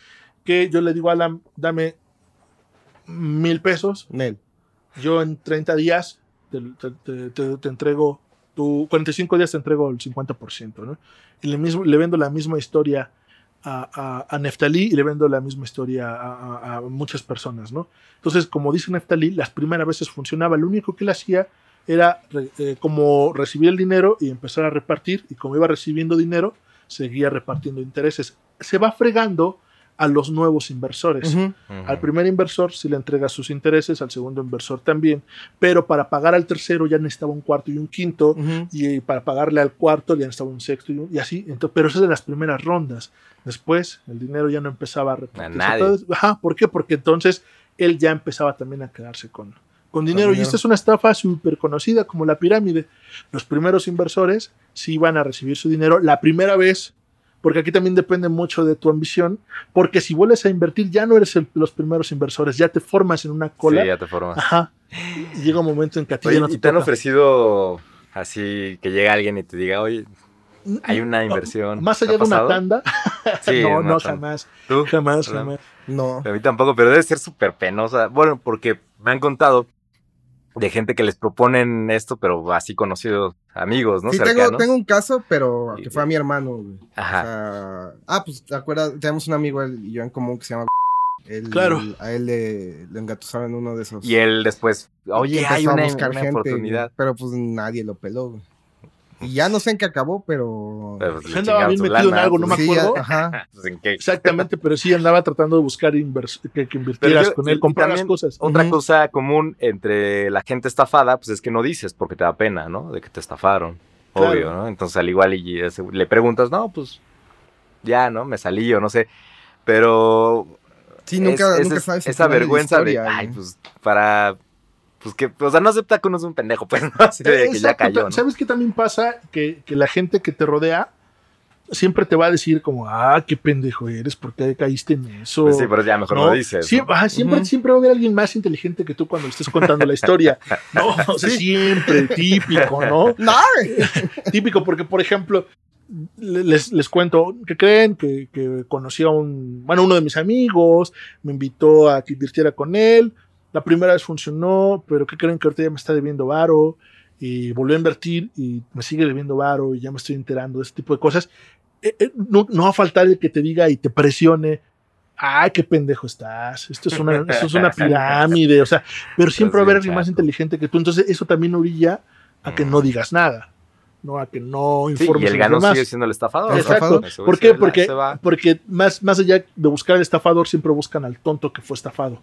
que yo le digo a Alan, dame mil pesos Nel. yo en 30 días te, te- te- te- te entrego, tu 45 días te entrego el 50%, ¿no? Le, mismo, le vendo la misma historia a, a, Neftalí y le vendo la misma historia a, muchas personas, ¿no? Entonces, como dice Neftalí, las primeras veces funcionaba, lo único que él hacía era eh, como recibir el dinero y empezar a repartir, y como iba recibiendo dinero, seguía repartiendo intereses. Se va fregando a los nuevos inversores. Al primer inversor sí le entrega sus intereses, al segundo inversor también, pero para pagar al tercero ya necesitaba un cuarto y un quinto, y para pagarle al cuarto ya necesitaba un sexto y, un- y así. Entonces, pero esas de las primeras rondas. Después el dinero ya no empezaba a repartirse. ajá, ¿Por qué? Porque entonces él ya empezaba también a quedarse con, con dinero. Y esta es una estafa súper conocida como la pirámide. Los primeros inversores sí iban a recibir su dinero la primera vez. Porque aquí también depende mucho de tu ambición. Porque si vuelves a invertir, ya no eres el- los primeros inversores, ya te formas en una cola. Sí, ya te formas. Ajá. Y llega un momento en que a ti Oye, ya no ¿y te te han ofrecido así que llega alguien y te diga, oye, hay una inversión? Más ¿Te allá de una tanda. Sí, no, una no, tanda. jamás. ¿Tú? Jamás, jamás. No. A mí tampoco, pero debe ser súper penosa. Bueno, porque me han contado de gente que les proponen esto, pero así conocidos amigos, ¿no? sí, tengo, tengo un caso, pero que fue a mi hermano, güey. O Ajá. sea, ah, pues, ¿te acuerdas? Tenemos un amigo él y yo en común que se llama Él- Claro. A él le, le engatusaron uno de esos. Y él después, oye, hay a una, buscar una gente, oportunidad. pero pues nadie lo peló, güey. Y ya no sé en qué acabó, pero. Pero, pues, andaba bien metido en algo, no me Sí, acuerdo. ajá. pues, ¿en qué? Exactamente, pero sí andaba tratando de buscar invers- que, que invirtieras yo- con él, y comprar las cosas. Otra cosa común entre la gente estafada, pues es que no dices porque te da pena, ¿no? De que te estafaron. Claro. Obvio, ¿no? Entonces al igual y ese- le preguntas, no, pues ya, ¿no? Me salí o no sé. Pero Sí, nunca, es- nunca es- sabes. esa de vergüenza de, ay, güey. pues para, pues que, o sea, no acepta que uno es un pendejo, pues, ¿no? Así de que ya Exacto, cayó, ¿no? ¿Sabes qué también pasa? Que, que la gente que te rodea siempre te va a decir como, ah, qué pendejo eres, ¿por qué caíste en eso? Pues sí, pero ya mejor ¿no? lo dices. Sie- ¿no? ajá, siempre, siempre va a haber alguien más inteligente que tú cuando le estés contando la historia. No, o sea, siempre, típico, ¿no? No. Típico, porque, por ejemplo, le- les, les cuento que creen que, que conocí a un, bueno, uno de mis amigos, me invitó a que invirtiera con él. La primera vez funcionó, pero ¿qué creen que ahorita ya me está debiendo varo? Y volvió a invertir y me sigue debiendo varo y ya me estoy enterando de ese tipo de cosas. Eh, eh, no, no va a faltar el que te diga y te presione. Ay, qué pendejo estás. Esto es una, esto es una pirámide. O sea, pero siempre va a haber alguien más inteligente que tú. Entonces, eso también orilla a que Mm. no digas nada. ¿no? A que no Sí, informes y a el demás. sigue siendo el estafador. Exacto. ¿Por qué? Porque, porque más, más allá de buscar al estafador, siempre buscan al tonto que fue estafado.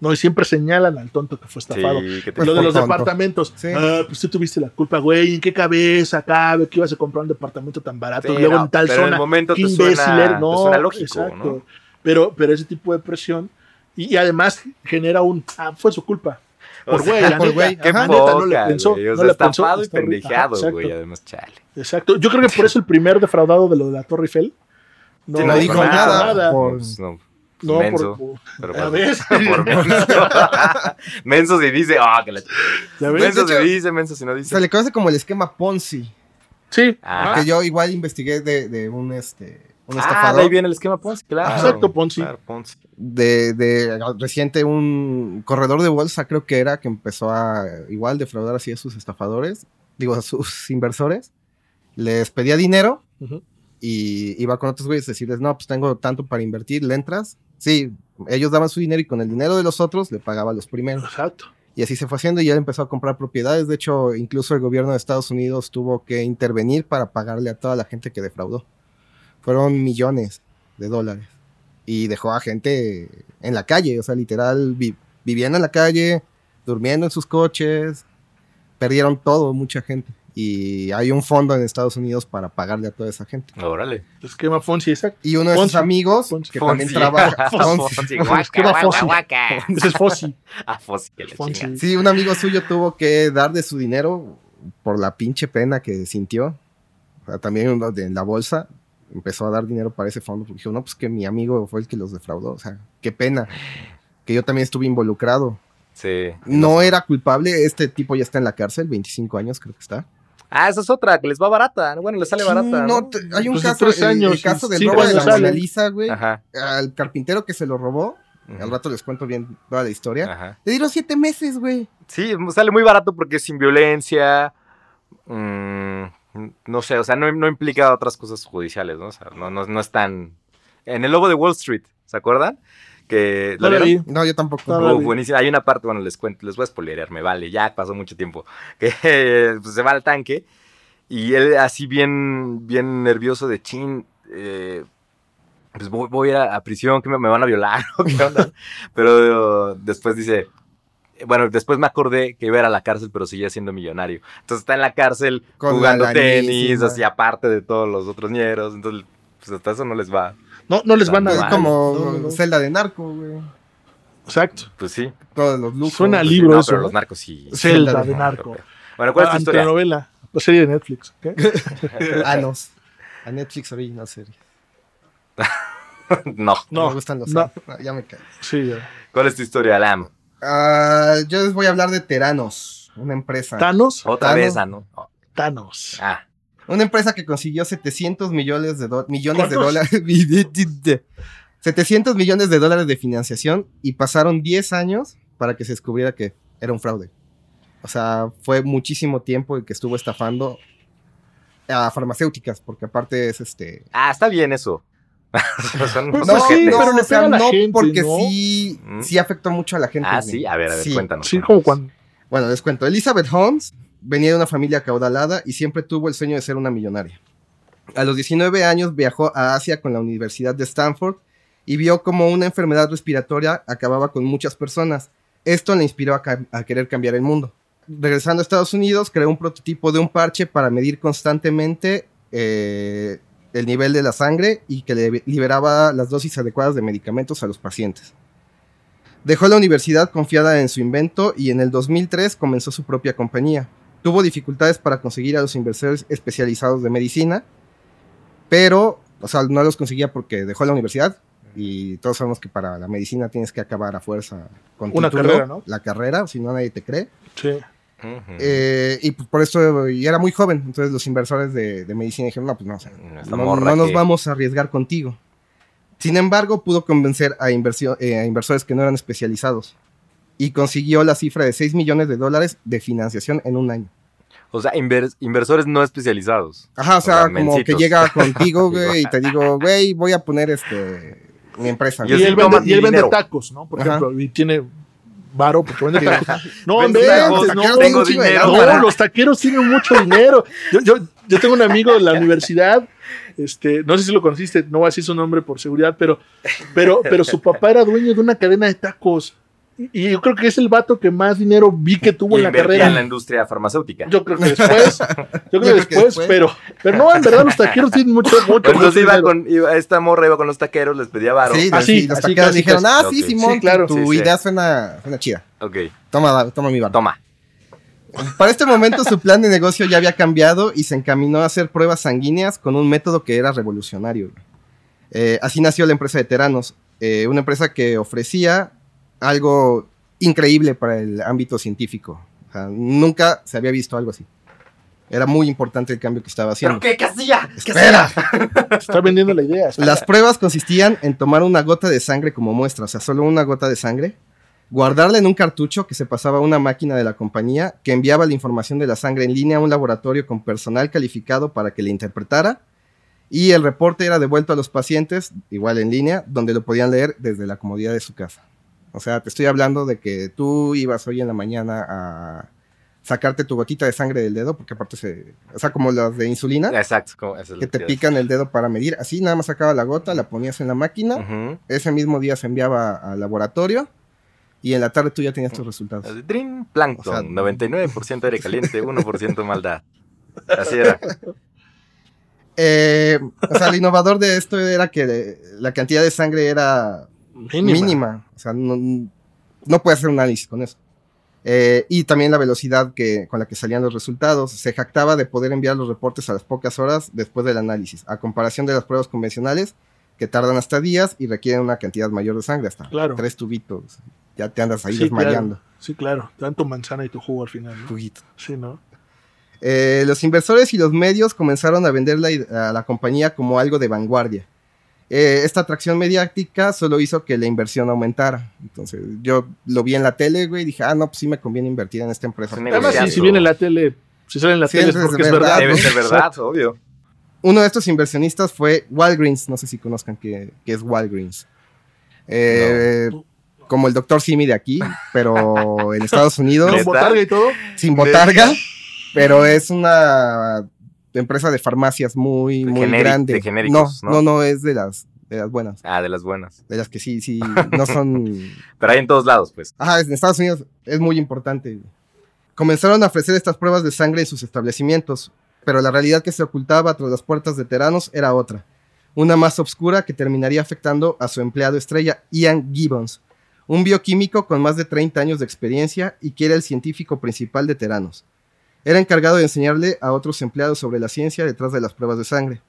¿No? Y siempre señalan al tonto que fue estafado. Sí, que te- Lo de los tonto. departamentos. Sí. Ah, pues tú tuviste la culpa, güey. ¿En qué cabeza cabe que ibas a comprar un departamento tan barato? Sí, Luego no, en tal pero en zona. el momento qué te imbécil suena, eres. te No, suena lógico, exacto. ¿no? Pero, pero ese tipo de presión. Y, y además genera un. Ah, fue su culpa. Por O sea, güey, por Qué Ajá. neta, no le poca, pensó. güey, O no sea, le pensó, estafado y güey. Además, chale. Exacto. Yo creo que por eso el primer defraudado de lo de la Torre Eiffel. No, Sí, no dijo nada. Por- Pues, no, No, menso. por, Pero por menso. menso si dice, ah, que la ch- ¿Ya ves? Menso De hecho, si dice, menso si no dice. Se le conoce como el esquema Ponzi. Sí. Ah. Que yo igual investigué de, de un este un Ah, estafador. ahí viene el esquema Ponzi, claro. Exacto, Ponzi. Claro, Ponzi. de, de reciente un corredor de bolsa creo que era que empezó a igual defraudar así a sus estafadores, digo a sus inversores, les pedía dinero y iba con otros güeyes a decirles, no, pues tengo tanto para invertir, ¿le entras? Sí, ellos daban su dinero y con el dinero de los otros le pagaba a los primeros. Exacto. Y así se fue haciendo y él empezó a comprar propiedades. De hecho, incluso el gobierno de Estados Unidos tuvo que intervenir para pagarle a toda la gente que defraudó. Fueron millones de dólares. Y dejó a gente en la calle, o sea, literal, vi- viviendo en la calle, durmiendo en sus coches. Perdieron todo, mucha gente. Y hay un fondo en Estados Unidos para pagarle a toda esa gente. Órale. Esquema Fonsi, exacto. Y uno de sus amigos, Ponzi. que también Fonsi. trabaja. Fonsi. Fonsi. Fonsi. Ese es Fossi. Ah, Fonsi, Fonsi. Sí, un amigo suyo tuvo que dar de su dinero por la pinche pena que sintió. O sea, también uno de- en la bolsa empezó a dar dinero para ese fondo porque dijo, no, pues que mi amigo fue el que los defraudó. O sea, qué pena. Que yo también estuve involucrado. Sí. No era culpable, este tipo ya está en la cárcel, 25 años creo que está. Ah, esa es otra, que les va barata. Bueno, les sale Sí, barata. no, ¿no? te- hay un caso, tres el- el, años, caso del robo de la años. Mona Lisa, güey. Ajá. Al carpintero que se lo robó, al rato les cuento bien toda la historia. Ajá. Le dieron siete meses, güey. Sí, sale muy barato porque es sin violencia. mm, no sé, o sea, no, no implica otras cosas judiciales, ¿no? O sea, no, no, no es tan. En el lobo de Wall Street, ¿se acuerdan? Que No yo tampoco. No, Oh, buenísimo. Hay una parte, bueno, les cuento, les voy a spoilerear, me vale, ya pasó mucho tiempo. Que pues, se va al tanque y él así bien, bien nervioso de chin, eh, pues voy, voy a ir a, prisión, que me, me van a violar qué onda. Pero después dice, bueno, después me acordé que iba a ir a la cárcel, pero seguía siendo millonario. Entonces está en la cárcel Con la jugando tenis, así aparte de todos los otros ñeros. Entonces, pues hasta eso no les va. No, no les van a Es Vale. como No, no, no. celda de narco, güey. Exacto. Pues sí. Todos los lujos. Suena Pues libro no, eso, pero ¿no? los narcos sí. Celda Celda de de narco. Bueno, ¿cuál es tu historia? Antenovela. La serie de Netflix. ¿ok? Anos. A Netflix Original Series. no. No, me gustan los no. No, ya me caí. Sí, ya. ¿Cuál es tu historia, Lam? Ah, yo les voy a hablar de Teranos, una empresa. Thanos. Otra Thanos. vez, ah, ¿no? Oh, Thanos. Ah, Una empresa que consiguió 700 millones de, do- millones de dólares. 700 millones de dólares de financiación y pasaron 10 años para que se descubriera que era un fraude. O sea, fue muchísimo tiempo el que estuvo estafando a farmacéuticas, porque aparte es este. Ah, está bien eso. Son unos sí, ojetes. pero le o sea, pega a la no, gente, porque ¿no? sí, Mm. sí afectó mucho a la gente. Ah, sí, a ver, a ver, Sí. cuéntanos. Sí, como cuando. Bueno, les cuento. Elizabeth Holmes venía de una familia acaudalada y siempre tuvo el sueño de ser una millonaria. A los 19 años viajó a Asia con la Universidad de Stanford y vio como una enfermedad respiratoria acababa con muchas personas. Esto le inspiró a querer cambiar el mundo. Regresando a Estados Unidos, creó un prototipo de un parche para medir constantemente eh, el nivel de la sangre y que le liberaba las dosis adecuadas de medicamentos a los pacientes. Dejó la universidad confiada en su invento y en el 2003 comenzó su propia compañía. Tuvo dificultades para conseguir a los inversores especializados de medicina, pero, o sea, no los conseguía porque dejó la universidad y todos sabemos que para la medicina tienes que acabar a fuerza con Una título, carrera, ¿no? La carrera, si no nadie te cree. Sí. Ujú. Eh, y pues por eso, y era muy joven, entonces los inversores de, de medicina dijeron, no, pues no, o sea, Esta no, nos que- vamos a arriesgar contigo. Sin embargo, pudo convencer a, eh, a inversores que no eran especializados y consiguió la cifra de 6 millones de dólares de financiación en un año. O sea, inver- inversores no especializados. Ajá, o sea, sea, como mencitos. que llega contigo, güey, y te digo, güey, voy a poner este mi empresa. Y él vende, y él vende tacos, ¿no? Por Ajá. ejemplo, y tiene varo porque vende tacos. No, Vende en tacos, no, tengo dinero. lana, no, ¿verdad? los taqueros tienen mucho dinero. Yo, yo, yo tengo un amigo de la universidad, este, no sé si lo conociste, no voy a decir su nombre por seguridad, pero, pero, pero su papá era dueño de una cadena de tacos. Y yo creo que es el vato que más dinero vi que tuvo Y en la carrera. en la industria farmacéutica. Yo creo que después, yo creo que creo que después, después. pero, pero no, en verdad los taqueros tienen mucho, mucho, Entonces iba dinero. con, iba- esta morra iba con los taqueros, les pedía varo. Sí, Así, sí, los así, taqueros casi, dijeron, casi. ah, sí. Simón, Sí, claro. tu Sí, sí. idea suena, suena chida. Ok, Toma, toma mi barco. toma. Para este momento su plan de negocio ya había cambiado y se encaminó a hacer pruebas sanguíneas con un método que era revolucionario. Eh, así nació la empresa de Teranos, eh, una empresa que ofrecía algo increíble para el ámbito científico. O sea, nunca se había visto algo así. Era muy importante el cambio que estaba haciendo. qué, Castilla? ¡Espera! Te está vendiendo la idea. Las pruebas consistían en tomar una gota de sangre como muestra, o sea, solo una gota de sangre, guardarla en un cartucho que se pasaba a una máquina de la compañía que enviaba la información de la sangre en línea a un laboratorio con personal calificado para que la interpretara y el reporte era devuelto a los pacientes, igual en línea, donde lo podían leer desde la comodidad de su casa. O sea, te estoy hablando de que tú ibas hoy en la mañana a sacarte tu gotita de sangre del dedo, porque aparte se, o sea, como las de insulina, Exacto. como- es que te pican el dedo para medir. Así nada más sacaba la gota, la ponías en la máquina. Ese mismo día se enviaba al laboratorio y en la tarde tú ya tenías tus resultados. O sea, 99% aire caliente, 1% maldad. Así era. Eh, o sea, lo innovador de esto era que la cantidad de sangre era Mínima. mínima. O sea, no, no puedes hacer un análisis con eso. Eh, y también la velocidad que, con la que salían los resultados. Se jactaba de poder enviar los reportes a las pocas horas después del análisis, a comparación de las pruebas convencionales que tardan hasta días y requieren una cantidad mayor de sangre, hasta Claro. tres tubitos. Ya te andas ahí Sí, desmayando. claro. Sí, claro. Te dan tu manzana y tu jugo al final, ¿no? Juguito. Sí, ¿no? Eh, los inversores y los medios comenzaron a vender la, a la compañía como algo de vanguardia. Eh, esta atracción mediática solo hizo que la inversión aumentara. Entonces, yo lo vi en la tele, güey, y dije, ah, no, pues sí me conviene invertir en esta empresa. Además, si, si viene en la tele, si sale en la Sí, tele es porque es es verdad. verdad, Debe ¿no? ser verdad, obvio. Uno de estos inversionistas fue Walgreens, no sé si conozcan qué, qué es Walgreens. Eh, Como el doctor Simi de aquí, pero en Estados Unidos, ¿Neta? botarga y todo. sin botarga, pero es una empresa de farmacias muy, De muy grande. de genéricos, no, ¿no? no, no, es de las, de las buenas. Ah, de las buenas. De las que sí, sí, no son. Pero hay en todos lados, pues. Ajá, en Estados Unidos es muy importante. Comenzaron a ofrecer estas pruebas de sangre en sus establecimientos, pero la realidad que se ocultaba tras las puertas de Teranos era otra. Una más oscura que terminaría afectando a su empleado estrella, Ian Gibbons, un bioquímico con más de 30 años de experiencia y que era el científico principal de Teranos. Era encargado de enseñarle a otros empleados sobre la ciencia detrás de las pruebas de sangre.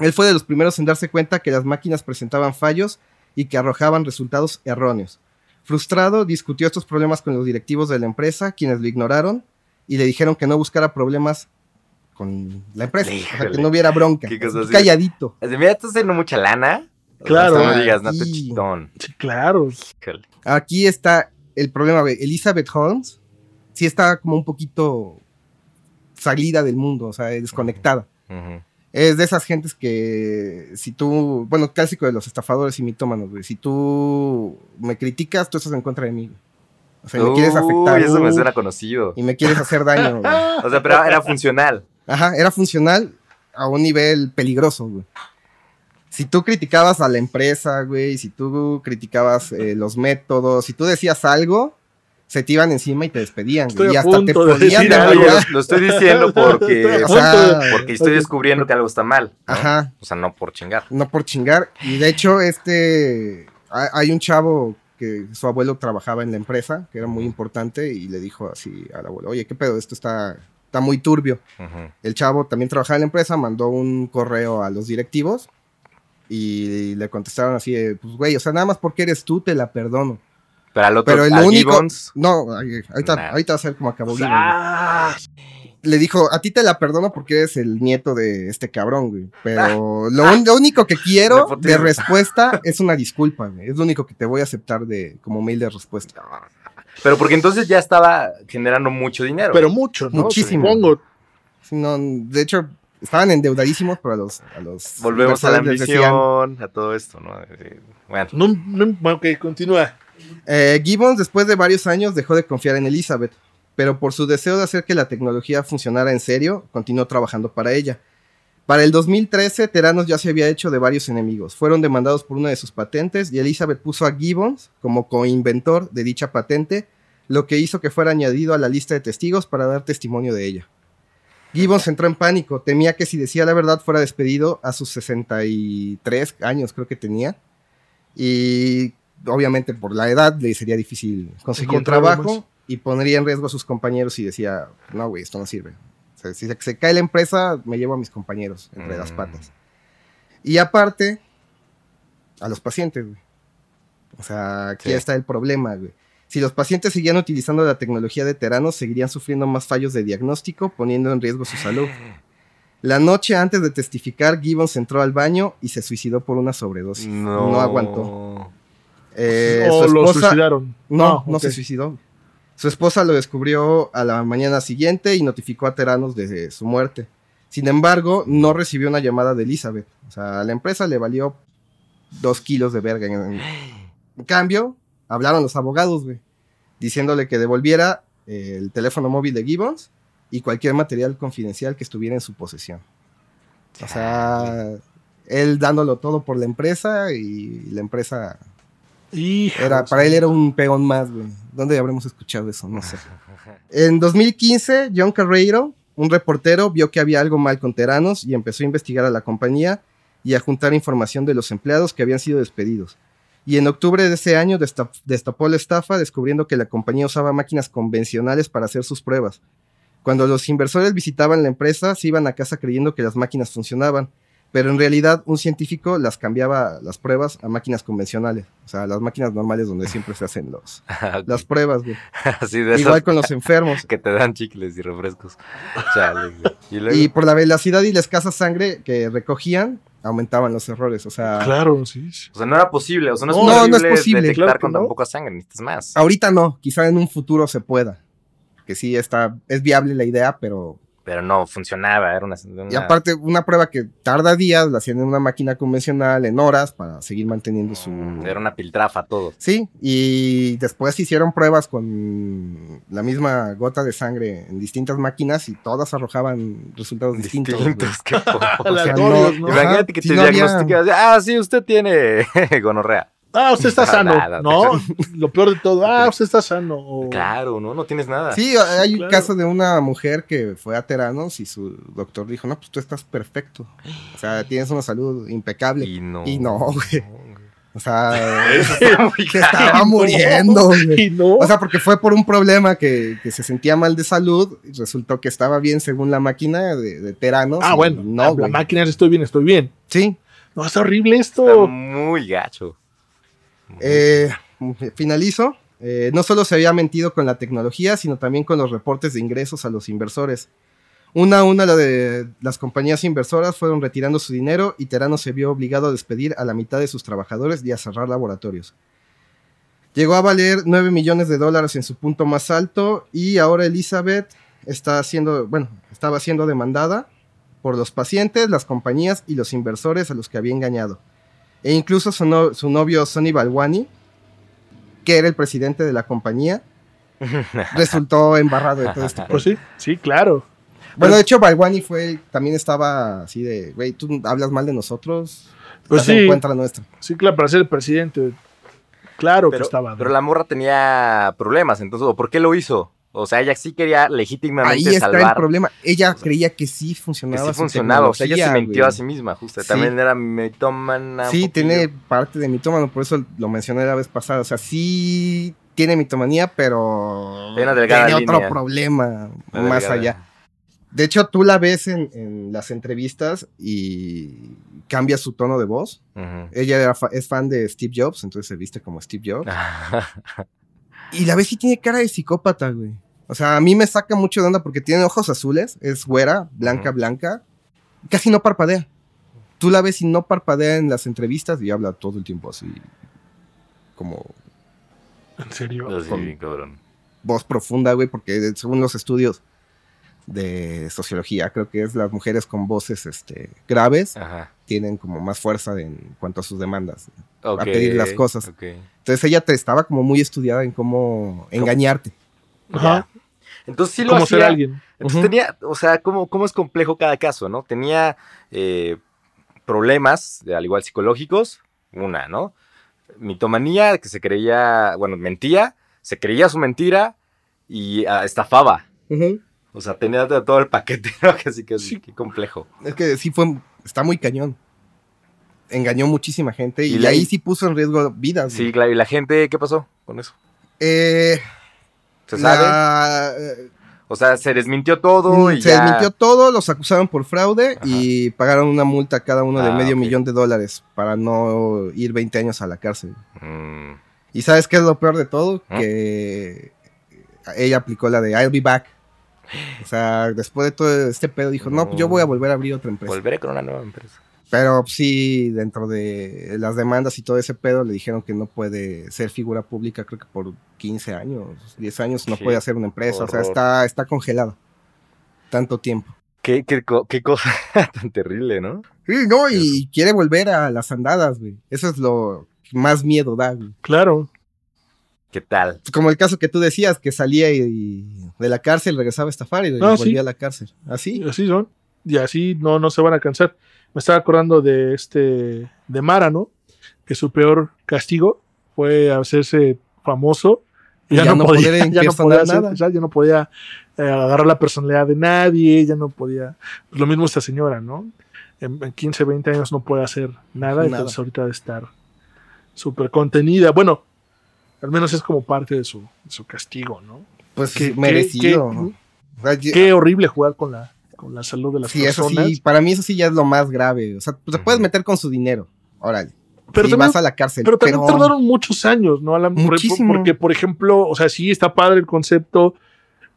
Él fue de los primeros en darse cuenta que las máquinas presentaban fallos y que arrojaban resultados erróneos. Frustrado, discutió estos problemas con los directivos de la empresa, quienes lo ignoraron y le dijeron que no buscara problemas con la empresa, o sea, que no hubiera bronca, calladito. Así, Mira, estás haciendo mucha lana. Claro. No digas, no te chitón. Sí, claro. Híjole. Aquí está el problema. Elizabeth Holmes sí está como un poquito salida del mundo, o sea, desconectada. Ujú. Es de esas gentes que si tú, bueno, clásico de los estafadores y mitómanos, güey. Si tú me criticas, tú estás en contra de mí. O sea, y me quieres Uy, afectar. eso me uh, suena conocido. Y me quieres hacer daño, güey. O sea, pero era funcional. Ajá, era funcional a un nivel peligroso, güey. Si tú criticabas a la empresa, güey, si tú criticabas eh, los métodos, si tú decías algo, se te iban encima y te despedían. Estoy y hasta te de podían lo, lo estoy diciendo porque, o sea, porque estoy descubriendo que algo está mal. ¿no? Ajá, O sea, no por chingar. no por chingar. Y de hecho, este, hay un chavo que su abuelo trabajaba en la empresa, que era muy importante, y le dijo así al abuelo, oye, ¿qué pedo? Esto está, está muy turbio. El chavo también trabajaba en la empresa, mandó un correo a los directivos y le contestaron así, pues güey, o sea, nada más porque eres tú te la perdono. Pero al otro, Pero el al único... Gibbons, No, ahorita, Nah. ahorita vas a ver cómo acabó Gibbons, güey. Ah, Le dijo, a ti te la perdono porque eres el nieto de este cabrón, güey. Ah. Pero lo, un- lo único que quiero de respuesta es una disculpa, güey. Es lo único que te voy a aceptar de como mail de respuesta. pero porque entonces ya estaba generando mucho dinero. pero mucho, ¿no? Muchísimo. Supongo. No, de hecho, estaban endeudadísimos, pero a los... A los Volvemos a la decían, ambición, a todo esto, ¿no? Eh, Bueno, No, ok, continúa. Eh, Gibbons, después de varios años, dejó de confiar en Elizabeth, pero por su deseo de hacer que la tecnología funcionara en serio, continuó trabajando para ella. Para el 2013, Teranos ya se había hecho de varios enemigos. Fueron demandados por una de sus patentes y Elizabeth puso a Gibbons como coinventor de dicha patente, lo que hizo que fuera añadido a la lista de testigos para dar testimonio de ella. Gibbons entró en pánico, temía que si decía la verdad fuera despedido a sus 63 años, creo que tenía. Y obviamente por la edad le sería difícil conseguir trabajo más. y pondría en riesgo a sus compañeros y decía, no, güey, esto no sirve. O sea, si se, se cae la empresa, me llevo a mis compañeros entre las Mm. patas. Y aparte, a los pacientes, güey. O sea, aquí Sí. está el problema, güey. Si los pacientes seguían utilizando la tecnología de Teranos, seguirían sufriendo más fallos de diagnóstico, poniendo en riesgo su salud. La noche antes de testificar, Gibbons entró al baño y se suicidó por una sobredosis. no. No, aguantó. Eh, o su lo esposa- suicidaron. no, Ah, no se suicidó. Su esposa lo descubrió a la mañana siguiente y notificó a Teranos de su muerte. Sin embargo, no recibió una llamada de Elizabeth. O sea, a la empresa le valió dos kilos de verga. En, en cambio, hablaron los abogados, güey, diciéndole que devolviera eh, el teléfono móvil de Gibbons y cualquier material confidencial que estuviera en su posesión. O sea, él dándolo todo por la empresa y la empresa Hijos. era, para él era un peón más, güey. ¿Dónde habremos escuchado eso? No sé. En 2015, John Carreiro, un reportero, vio que había algo mal con Teranos y empezó a investigar a la compañía y a juntar información de los empleados que habían sido despedidos. Y en octubre de ese año destap- destapó la estafa descubriendo que la compañía usaba máquinas convencionales para hacer sus pruebas. Cuando los inversores visitaban la empresa, se iban a casa creyendo que las máquinas funcionaban, pero en realidad un científico las cambiaba las pruebas a máquinas convencionales, o sea, las máquinas normales donde siempre se hacen los, las pruebas, güey. Así de Igual con los enfermos. que te dan chicles y refrescos. Chale. Y luego, Y por la velocidad y la escasa sangre que recogían, aumentaban los errores. O sea, Claro, sí. o sea, no era posible. O sea, no es No, no es posible, posible, detectar claro con no. tan poca sangre. Necesitas más. ahorita no, quizá en un futuro se pueda. Que sí está, es viable la idea, pero. Pero no funcionaba. Era una. una- Y aparte, una prueba que tarda días, la hacían en una máquina convencional en horas para seguir manteniendo su. Era una piltrafa todo. Sí, y después hicieron pruebas con la misma gota de sangre en distintas máquinas y todas arrojaban resultados distintos. Distintos. qué poco. Aleatorios, ¿no? Ajá, Imagínate que sí, te no había-. Ah, sí, usted tiene gonorrea. Ah, usted está sano, nada, ¿no? Lo peor de todo, ah, usted está sano. o- Claro, ¿no? No tienes nada. Sí, hay un Claro. caso de una mujer que fue a Teranos y su doctor dijo, no, pues tú estás perfecto. O sea, tienes una salud impecable. Y no. Y no, güey. O sea, está se estaba muriendo, güey. Y no. O sea, porque fue por un problema que, que se sentía mal de salud y resultó que estaba bien según la máquina de, de Teranos. ah, bueno, No, la máquina es estoy bien, estoy bien. Sí. No, es horrible Está esto. muy gacho. Eh, finalizo. Eh, no solo se había mentido con la tecnología, sino también con los reportes de ingresos a los inversores. Una a una de las compañías inversoras fueron retirando su dinero y Terano se vio obligado a despedir a la mitad de sus trabajadores y a cerrar laboratorios. Llegó a valer 9 millones de dólares en su punto más alto y ahora Elizabeth está bueno, estaba siendo demandada por los pacientes, las compañías y los inversores a los que había engañado. E incluso su, no- su novio Sonny Balwani, que era el presidente de la compañía, resultó embarrado de todo esto. Pues sí, sí, claro. Bueno, de hecho, Balwani fue, también estaba así de, güey, tú hablas mal de nosotros, Pues sí, contra nuestra. sí, claro, para ser el presidente. Claro que Pero, estaba. pero la morra tenía problemas, entonces, ¿o ¿por qué lo hizo? O sea, ella sí quería legítimamente Ahí está el problema. Ella creía que sí Que funcionaba. sí funcionaba, o sea, ella se mintió güey. a sí misma, justo. Sí. También era mitómana. Sí, tiene parte de mitómano, por eso lo mencioné la vez pasada. O sea, sí tiene mitomanía, pero tiene otro línea. problema Una más delgada. allá. De hecho, tú la ves en, en las entrevistas y cambia su tono de voz. Ella era fa- es fan de Steve Jobs, entonces se viste como Steve Jobs. Y la ves y tiene cara de psicópata, güey. O sea, a mí me saca mucho de onda porque tiene ojos azules, es güera, blanca, blanca. Casi no parpadea. Tú la ves y no parpadea en las entrevistas y habla todo el tiempo así. Como En serio. Así, Con- cabrón. voz profunda, güey, porque según los estudios de sociología, creo que es las mujeres con voces este, graves Ajá. tienen como más fuerza en cuanto a sus demandas. Ok, pedir las cosas. Entonces ella te estaba como muy estudiada en cómo engañarte. Ajá. Entonces sí lo ser hacía. alguien. Entonces tenía, o sea, ¿cómo, cómo es complejo cada caso, ¿no? Tenía eh, problemas, al igual psicológicos, una, ¿no? Mitomanía, que se creía, bueno, mentía, se creía su mentira y ah, estafaba. O sea, tenía todo el paquete, ¿no? Que sí, que sí, Sí. qué complejo. Es que sí fue, está muy cañón. Engañó muchísima gente y, Y la- ahí sí puso en riesgo vidas. Sí, güey. claro, ¿y la gente qué pasó con eso? Eh, ¿Se sabe? la- O sea, se desmintió todo y se ya... desmintió todo, los acusaron por fraude Ajá. y pagaron una multa cada uno de Ah, medio millón de dólares para no ir 20 años a la cárcel. Mm, ¿Y sabes qué es lo peor de todo? ¿Ah? Que ella aplicó la de I'll be back. O sea, después de todo este pedo dijo, no, pues yo voy a volver a abrir otra empresa. volveré con una nueva empresa. Pero sí, dentro de las demandas y todo ese pedo, le dijeron que no puede ser figura pública, creo que por 15 años, 10 años, no puede hacer una empresa. O sea, está, está congelado. Tanto tiempo. Qué, qué, qué cosa tan terrible, ¿no? Sí, no, y quiere volver a las andadas, güey. Eso es lo que más miedo da, güey. Claro. ¿Qué tal? Como el caso que tú decías, que salía y, y de la cárcel regresaba a estafar y Ah, volvía sí. a la cárcel. ¿Así? Así son. Y así no, no se van a cansar. Me estaba acordando de este, de Mara, ¿no? Que su peor castigo fue hacerse famoso. Y ya no poder ya no podía hacer- nada. ya no podía eh, agarrar la personalidad de nadie, ya no podía. Pues lo mismo esta señora, ¿no? En, en 15, 20 años no puede hacer nada, Nada. entonces ahorita debe estar súper contenida. Bueno, al menos es como parte de su, de su castigo, ¿no? Pues Qué- merecido. qué- Qué horrible jugar con la, con la salud de las sí, eso personas. sí, para mí eso sí ya es lo más grave. O sea, pues, te puedes meter con su dinero. Órale. pero y también, vas a la cárcel. pero también pero- tardaron muchos años, ¿no? Alan? Muchísimo. Porque, por ejemplo, o sea, sí está padre el concepto,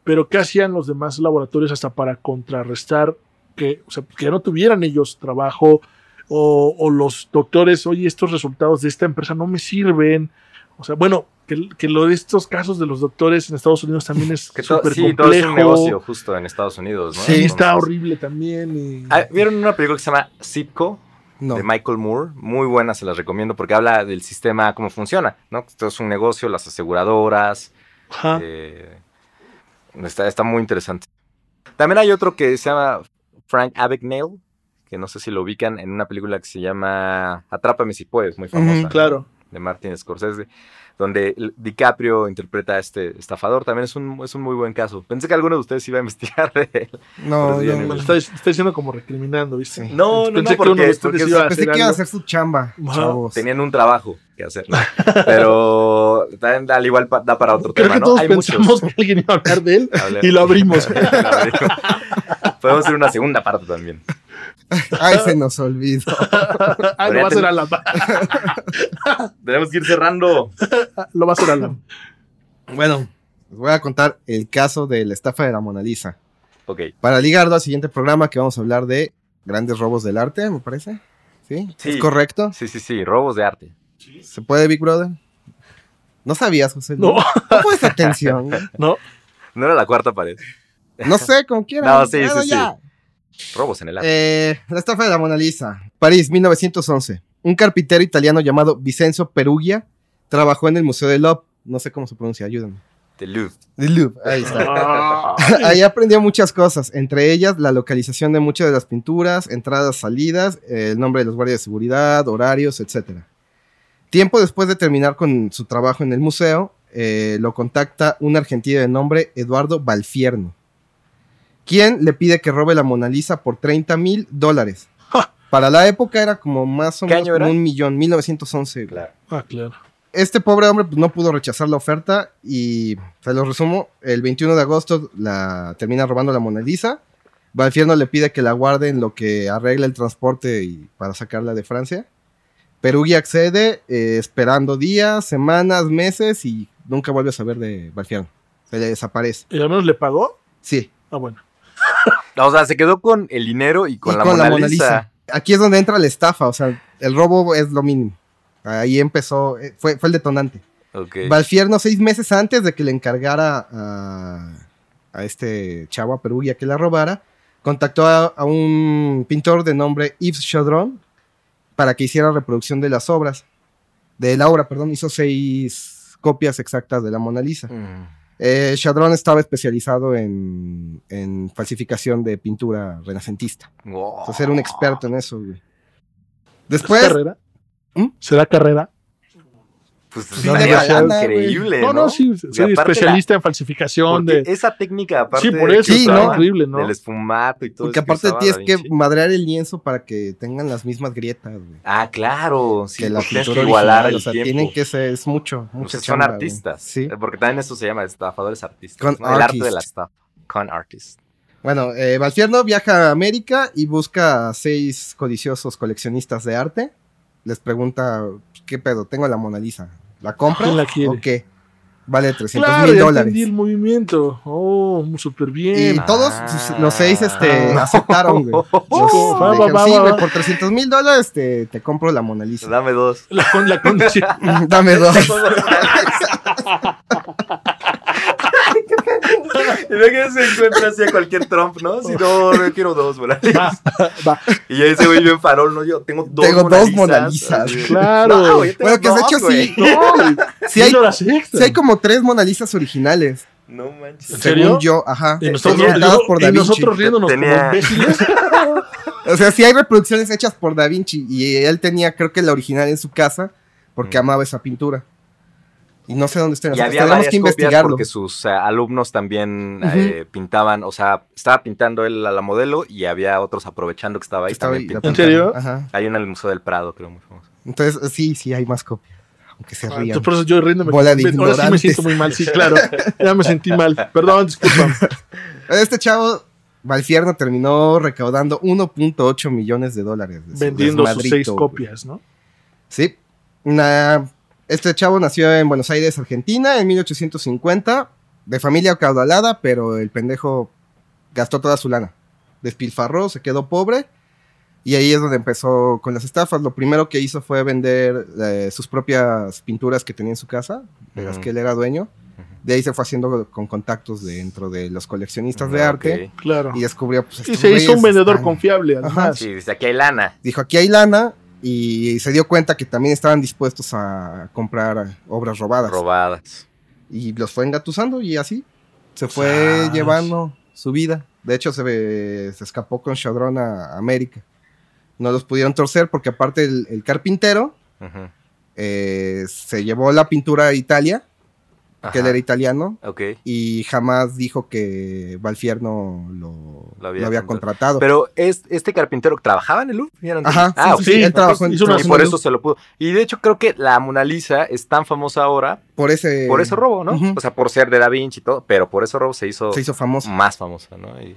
pero ¿qué hacían los demás laboratorios hasta para contrarrestar que, o sea, que ya no tuvieran ellos trabajo o, o los doctores, oye, estos resultados de esta empresa no me sirven? O sea, bueno, que, que lo de estos casos de los doctores en Estados Unidos también es Que súper sí, complejo. todo es un negocio justo en Estados Unidos, ¿no? Sí, está horrible también. y- Ah, ¿Vieron una película que se llama Zipco? No. de Michael Moore, muy buena, se las recomiendo porque habla del sistema, cómo funciona, ¿no? Esto es un negocio, las aseguradoras, Ajá. eh, está, está muy interesante. También hay otro que se llama Frank Abagnale, que no sé si lo ubican en una película que se llama Atrápame si puedes, muy famosa, Ujú, ¿no? De Martin Scorsese, donde DiCaprio interpreta a este estafador, también es un, es un muy buen caso. Pensé que alguno de ustedes iba a investigar de él. No, no, lo está, está diciendo como recriminando, ¿viste? Sí. No, no, Pensé no, que uno porque- de ustedes porque iba a Pensé hacer que iba a hacer su chamba, chavos. Tenían un trabajo que hacer, ¿no? pero también al igual da para otro Creo tema, que ¿no? todos Hay pensamos muchos. que alguien iba a hablar de él y lo abrimos. Podemos hacer una segunda parte también. Ay, se nos olvidó. ah, lo va a hacer Alan. Tenemos que ir cerrando. Lo va a hacer Alan. Bueno, les voy a contar el caso de la estafa de la Mona Lisa. Ok. Para ligarlo al siguiente programa que vamos a hablar de grandes robos del arte, me parece. ¿Sí? Sí. ¿Es correcto? Sí, sí, sí. Robos de arte. ¿Se puede, Big Brother? No sabías, José. No, No pones atención. no. No era la cuarta pared. No sé, como quieras. No, sí, Bueno, sí, ya. Robos en el arte. Eh, la estafa de la Mona Lisa. París, 1911. Un carpintero italiano llamado Vicenzo Perugia trabajó en el Museo de Louvre. No sé cómo se pronuncia, ayúdame. De Louvre. De Louvre, ahí está. Ah, Ahí aprendió muchas cosas, entre ellas la localización de muchas de las pinturas, entradas, salidas, el nombre de los guardias de seguridad, horarios, etc. Tiempo después de terminar con su trabajo en el museo, eh, lo contacta un argentino de nombre Eduardo Balfierno, quien le pide que robe la Mona Lisa por 30 mil dólares. Ja. Para la época era como más o ¿Qué menos como un millón, 1911. güey Claro. ah, claro. este pobre hombre pues, no pudo rechazar la oferta y se lo resumo, el 21 de agosto la termina robando la Mona Lisa. Balfierno le pide que la guarde en lo que arregla el transporte y para sacarla de Francia. Perugui accede eh, esperando días, semanas, meses y nunca vuelve a saber de Balfierno. Se le desaparece. ¿Y al menos le pagó? Sí, Ah, bueno. O sea, se quedó con el dinero y con, y la, con Mona la Mona Lisa. Aquí es donde entra la estafa, o sea, el robo es lo mínimo. Ahí empezó, eh, fue, fue el detonante. Ok. Valfierno, seis meses antes de que le encargara a, a este chavo, a Perugia, que la robara, contactó a, a un pintor de nombre Yves Chaudron para que hiciera reproducción de las obras. De la obra, perdón, hizo seis copias exactas de la Mona Lisa. Mm. Eh, Chaudron estaba especializado en, en falsificación de pintura renacentista. Wow. Entonces era un experto en eso, güey. ¿Es Después, carrera? ¿Mm? ¿Será carrera? Pues Sí, de lana, güey. increíble, No, ¿no? no, sí, soy aparte especialista en falsificación de... esa técnica, aparte Sí, por eso, Sí, increíble, ¿no? del esfumato y todo porque aparte tienes que madrear el lienzo para que tengan las mismas grietas, güey. Ah, claro. Sí, que la tienes pintura que igualar original, el o sea, tiempo. tienen que ser, es mucho, Pues mucha son chamba, artistas. Sí. Eh, Porque también eso se llama estafadores artistas. Con ¿no? El arte de la estafa. Con artist. Bueno, eh, Valfierno viaja a América y busca a seis codiciosos coleccionistas de arte. Les pregunta, ¿qué pedo? Tengo la Mona Lisa. ¿La compra ¿Quién la o qué? Vale 300 Claro, mil ya dólares. entendí el movimiento. Oh, súper Y bien. Ah. todos los seis este, aceptaron, güey. Oh, va, dijeron, va, sí, va, güey, va". por 300 mil dólares te, te compro la Mona Lisa. Dame dos. La, con, la condición. Dame dos. Y ve que se encuentra así a cualquier Trump, ¿no? Si no, yo quiero dos, Mona Va, va. Y ya ese güey bien farol, ¿no? Yo tengo dos Tengo Mona dos Lisas, Mona Lisas. de- Claro. No, güey, yo tengo Bueno, que de dos, hecho güey. sí. No, güey. Sí hay, sí hay como tres Mona Lisas originales. No manches. ¿En serio? Según yo, ajá. Y nosotros, Tenía- Pintadas por y Da Vinci. nosotros riéndonos como Tenía- imbéciles. O sea, sí hay reproducciones hechas por Da Vinci y él tenía, creo que la original en su casa porque Mm. amaba esa pintura. Y no sé dónde está. Y había varias que investigarlo. porque sus eh, alumnos también eh, pintaban, o sea, estaba pintando él a la modelo y había otros aprovechando que estaba ahí Estaba también pintando. ¿En serio? Ajá. Hay una en el Museo del Prado, creo, muy famosa. Entonces, sí, sí hay más copias. Aunque se Ah, rían. entonces, por eso yo riéndome. Bola de Ahora sí me siento muy mal, sí, claro. Ya me sentí mal. Perdón, disculpa. Este chavo, Valfierno, terminó recaudando 1.8 millones de dólares. de su Vendiendo sus seis copias, ¿no? Sí. Una- este chavo nació en Buenos Aires, Argentina, en 1850, de familia acaudalada, pero el pendejo gastó toda su lana. Despilfarró, se quedó pobre, y ahí es donde empezó con las estafas. Lo primero que hizo fue vender eh, sus propias pinturas que tenía en su casa, de las que él era dueño. De ahí se fue haciendo con contactos dentro de los coleccionistas de arte Ok. Claro. y descubrió, pues, Y se hizo un vendedor están- confiable, Ajá. además. Sí, dice aquí hay lana. dijo aquí hay lana y se dio cuenta que también estaban dispuestos a comprar obras robadas Robadas. y los fue engatusando y así se fue llevando su vida. De hecho se, ve- se escapó con Chaudron a América. No los pudieron torcer porque aparte el, el carpintero eh, se llevó la pintura a Italia, que él era italiano, Ok. y jamás dijo que Valfierno lo, Lo había lo había contratado. Pero es, este carpintero trabajaba en el Louvre. ¿Ya Ajá, ah, sí, ok. sí, sí, él trabajó en hizo una Y por eso se lo pudo. Y de hecho creo que la Mona Lisa es tan famosa ahora por ese, por ese robo, ¿no? O sea, por ser de Da Vinci y todo, pero por ese robo se hizo, se hizo famoso. más famosa, ¿no? Y-.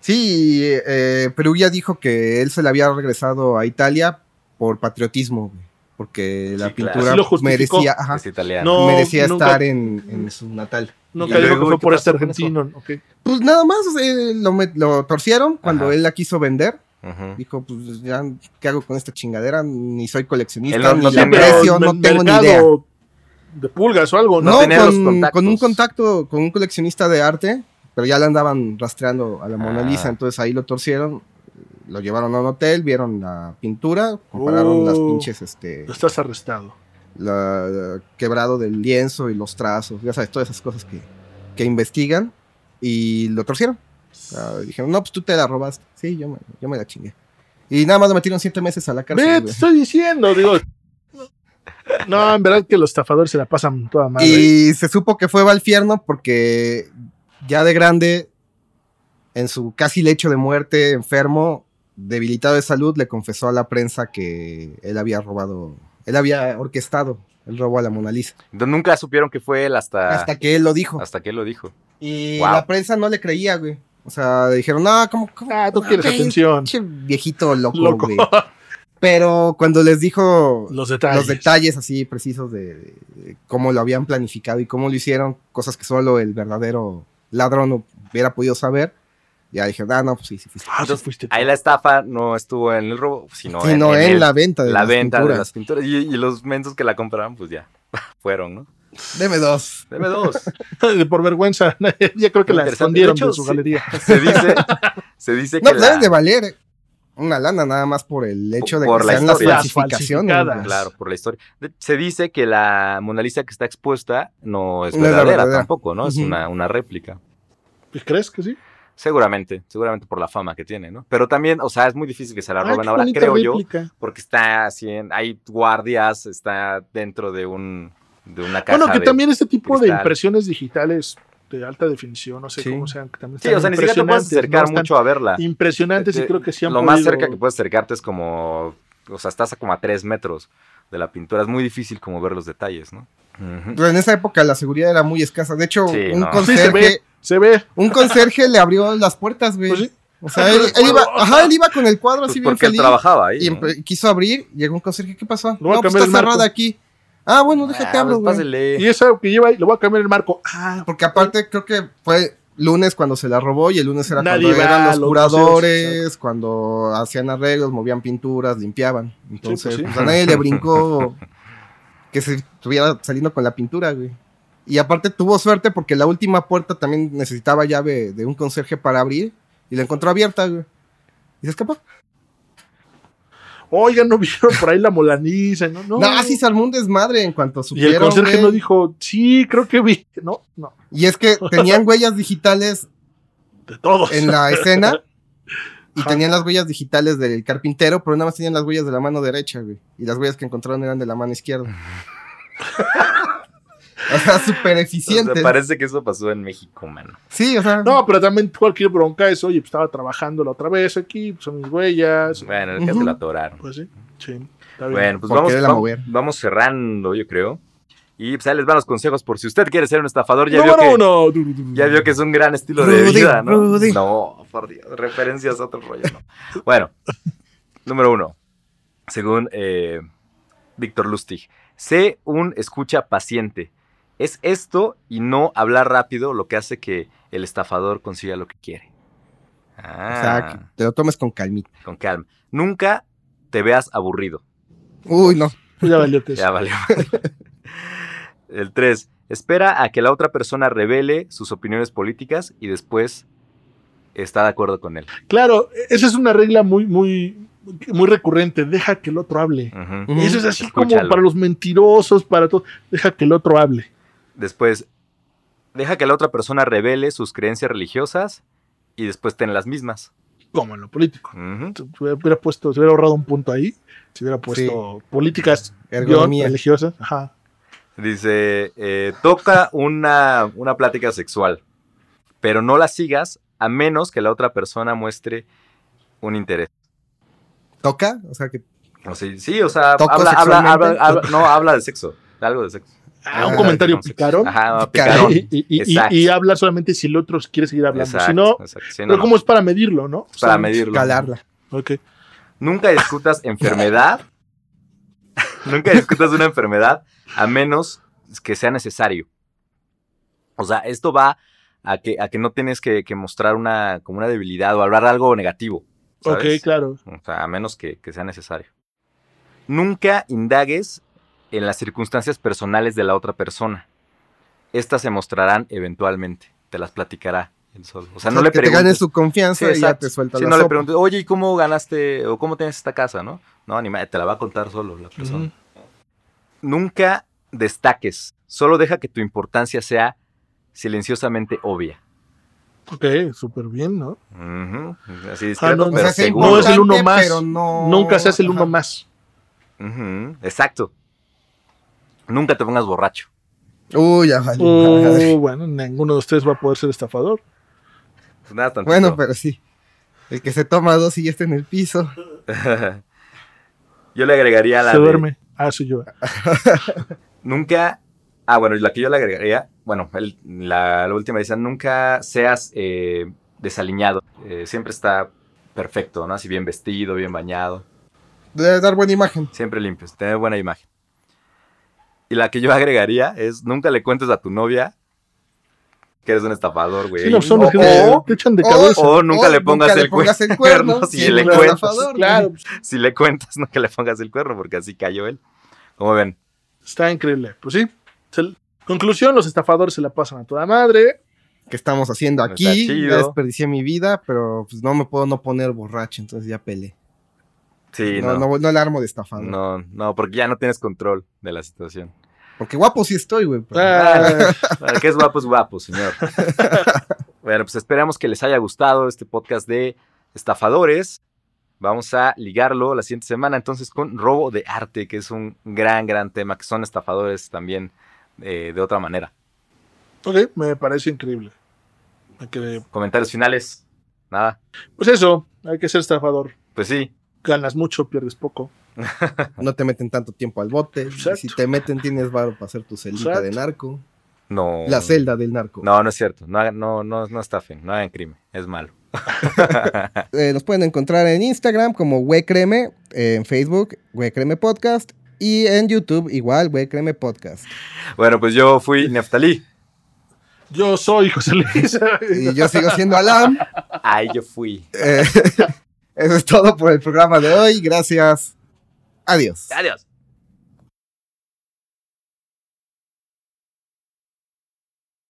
Sí, eh, Perugia dijo que él se le había regresado a Italia por patriotismo, güey, porque la Sí, pintura merecía, ajá, Es italiano. No, merecía nunca- estar en, en su natal. Luego, que fue ¿qué por este argentino. Pues nada más eh, lo, torcieron cuando Ajá. él la quiso vender. Dijo, pues ya, ¿qué hago con esta chingadera? Ni soy coleccionista, no- ni no la Pero no en tengo ni idea. De pulgas o algo, ¿no? no No, con, con un contacto con un coleccionista de arte pero ya le andaban rastreando a la Mona Ah. Lisa, entonces ahí lo torcieron, lo llevaron a un hotel, vieron la pintura, compararon las Oh. pinches, este, Estás arrestado. la, la- quebrado del lienzo y los trazos, ya sabes, todas esas cosas que, que investigan y lo torcieron. Dijeron, no, pues tú te la robaste. Sí, yo me, yo me la chingué. Y nada más lo metieron siete meses a la cárcel. Ve, te estoy diciendo, digo. No, en verdad que los estafadores se la pasan toda madre. Y se supo que fue Valfierno porque ya de grande, en su casi lecho de muerte, enfermo, debilitado de salud, le confesó a la prensa que él había robado, él había orquestado el robo a la Mona Lisa. Entonces, nunca supieron que fue él hasta, Hasta que él lo dijo. hasta que él lo dijo. Y Wow. la prensa no le creía, güey. O sea, le dijeron, no, ¿cómo? cómo Ah, tú quieres atención. viejito loco, Loco. güey. Pero cuando les dijo Los detalles. los detalles así precisos de, de cómo lo habían planificado y cómo lo hicieron, cosas que solo el verdadero ladrón hubiera podido saber, ya dije, ah, no, pues sí, sí, fuiste. Ah, sí fuiste. Ahí la estafa no estuvo en el robo, sino, en, no, en en el- la venta de la las venta de pinturas. las pinturas. Y, y los mensos que la compraron, pues ya fueron, ¿no? Deme dos. Deme dos. Por vergüenza. ya creo que la escondieron De hecho, de su galería. Se dice, se dice No, que pues la- deben de valer una lana nada más por el hecho de Por que la sean las historia. Las falsificaciones. Claro, por la historia. Se dice que la Mona Lisa que está expuesta no es No verdadera tampoco, ¿no? Es una, una réplica. ¿Crees que sí? Seguramente, seguramente por la fama que tiene, ¿no? Pero también, o sea, es muy difícil que se la Ay, roben ahora, creo yo, réplica. porque está así en, hay guardias, está dentro de un de una caja Bueno, que de- también este tipo de impresiones digitales de alta definición, no sé Sí. cómo sean, que también Sí, o sea, ni siquiera te puedes acercar mucho a verla. Impresionantes y Este, creo que sí han Lo más cerca que puedes acercarte es como, o sea, estás a como a tres metros de la pintura. Es muy difícil como ver los detalles, ¿no? En esa época la seguridad era muy escasa. De hecho, Sí, un no. Sí, se ve. conserje, Se ve. un conserje le abrió las puertas, güey. Pues sí. O sea, él, él iba, ajá, él iba con el cuadro Pues así bien porque él feliz. trabajaba ahí. Y quiso abrir, llegó un conserje, ¿qué pasó? No, pues está cerrada aquí. Ah, bueno, déjate Ah, pues güey. Y eso que lleva ahí, le voy a cambiar el marco. Ah, Porque aparte creo que fue lunes cuando se la robó y el lunes era Nadie cuando eran los los curadores, museos, cuando hacían arreglos, movían pinturas, limpiaban. Entonces, pues sí. pues, a nadie le brincó que se estuviera saliendo con la pintura, güey. Y aparte tuvo suerte porque la última puerta también necesitaba llave de un conserje para abrir y la encontró abierta, güey. Y se escapó. oigan, no vieron por ahí la molaniza, ¿no? No, No, sí se armó un desmadre en cuanto Y el supieron, conserje güey. no dijo, sí, creo que vi. No, no, Y es que tenían huellas digitales de todos. en la escena y Ajá. tenían las huellas digitales del carpintero, pero nada más tenían las huellas de la mano derecha, güey. Y las huellas que encontraron eran de la mano izquierda. o sea, súper O sea, eficiente. parece que eso pasó en México, mano. Sí, o sea. No, pero también cualquier bronca es, oye, pues estaba trabajando la otra vez aquí, pues son mis huellas. Bueno, es que Ujú. se la atoraron. Pues sí, sí, está bien. Bueno, pues vamos, vamos cerrando, yo creo. Y pues ahí les van los consejos por si usted quiere ser un estafador. Ya, vio Número que, uno. ya vio que es un gran estilo de vida, ¿no? Rudy. No, por Dios, referencias a otro rollo, no. Bueno, número uno. Según eh, Víctor Lustig, sé un escucha paciente. Es esto y no hablar rápido lo que hace que el estafador consiga lo que quiere. O Ah, sea, que te lo tomes con calmita. con calma. Nunca te veas aburrido. Uy, no. Ya valió Ya valió. El 3. Espera a que la otra persona revele sus opiniones políticas y después está de acuerdo con él. Claro, esa es una regla muy, muy, muy recurrente. Deja que el otro hable. Ujú. Eso es así como para los mentirosos, para todo. Deja que el otro hable. Después, deja que la otra persona revele sus creencias religiosas y después ten las mismas. Como en lo político. Se hubiera puesto, se hubiera ahorrado un punto ahí. Se hubiera puesto políticas religiosas. Ajá. Dice, eh, toca una, una plática sexual, pero no la sigas a menos que la otra persona muestre un interés. ¿Toca? O sea, que O sea, sí, o sea, ¿Toco habla, habla, habla, no, habla de sexo, de algo de sexo. Ah, un Ah, comentario. Ajá, Picarón. Y, y, y, Exacto. y habla solamente si el otro quiere seguir hablando. Exacto, si no, exacto. Sí, no, pero no. como es para medirlo, ¿no? Para O sea, medirlo. calarla. Ok. Nunca discutas enfermedad. Nunca discutas una enfermedad a menos que sea necesario. O sea, esto va a que, a que no tienes que, que mostrar una, como una debilidad o hablar algo negativo. ¿sabes? Ok, claro. O sea, a menos que, que sea necesario. Nunca indagues en las circunstancias personales de la otra persona. Estas se mostrarán eventualmente. Te las platicará él solo. O sea, O no le que te preguntes. ganes su confianza Sí, y ya exacto. te suelta Sí, la no le preguntes, oye, ¿y cómo ganaste o cómo tienes esta casa, no? No, ni madre, te la va a contar solo la persona. Nunca destaques, solo deja que tu importancia sea silenciosamente obvia. Ok, súper bien, ¿no? Así Ah, discreto, no, O pero sea, sea seguro. no es el uno más. pero no- Nunca se hace el uno Ajá. más. Exacto. Nunca te pongas borracho. Uy, ya vale. Uh, bueno, ninguno de ustedes va a poder ser estafador. Pues nada, tantito. Bueno, pero sí. El que se toma dos y ya está en el piso. Yo le agregaría la Se de- duerme. Ah, soy yo. Nunca. Ah, bueno, la que yo le agregaría. Bueno, el- la, la última dice: nunca seas eh, desaliñado. Eh, siempre está perfecto, ¿no? Así bien vestido, bien bañado. Debe dar buena imagen. Siempre limpio, tener buena imagen. Y la que yo agregaría es: nunca le cuentes a tu novia que eres un estafador, güey. Sí, no, son los que o, te echan de cabeza. o nunca O le pongas nunca el le pongas el cuerno, si si le no cuentas. estafador, claro, si le cuentas, nunca le pongas el cuerno, porque así cayó él. ¿Cómo ven? está increíble. Pues sí. Conclusión, los estafadores se la pasan a toda madre. ¿Qué estamos haciendo aquí? Ya desperdicié mi vida, pero pues no me puedo no poner borracho, entonces ya peleé. Sí, no, no. no, no le armo de estafador. No, no, porque ya no tienes control de la situación. Porque guapo sí estoy, güey. pero- Ah, Para que es guapo, es guapo, señor. bueno, pues esperamos que les haya gustado este podcast de estafadores. Vamos a ligarlo la siguiente semana entonces con robo de arte, que es un gran, gran tema, que son estafadores también eh, de otra manera. ok, me parece increíble. Hay que- Comentarios finales. Nada. Pues eso, hay que ser estafador. Pues sí. Ganas mucho, pierdes poco. No te meten tanto tiempo al bote. Exacto. Si te meten, tienes varo para hacer tu celda Exacto. de narco. No. La celda del narco. No, no es cierto. No, no, no, no estafen. No hagan crimen. Es malo. Eh, nos pueden encontrar en Instagram como Huecreme, en Facebook, Huecreme Podcast, y en YouTube igual, Huecreme Podcast. Bueno, pues yo fui Neftalí. Yo soy José Luis. Y yo sigo siendo Alam. Ahí yo fui. Eh, eso es todo por el programa de hoy. Gracias. Adiós. Adiós.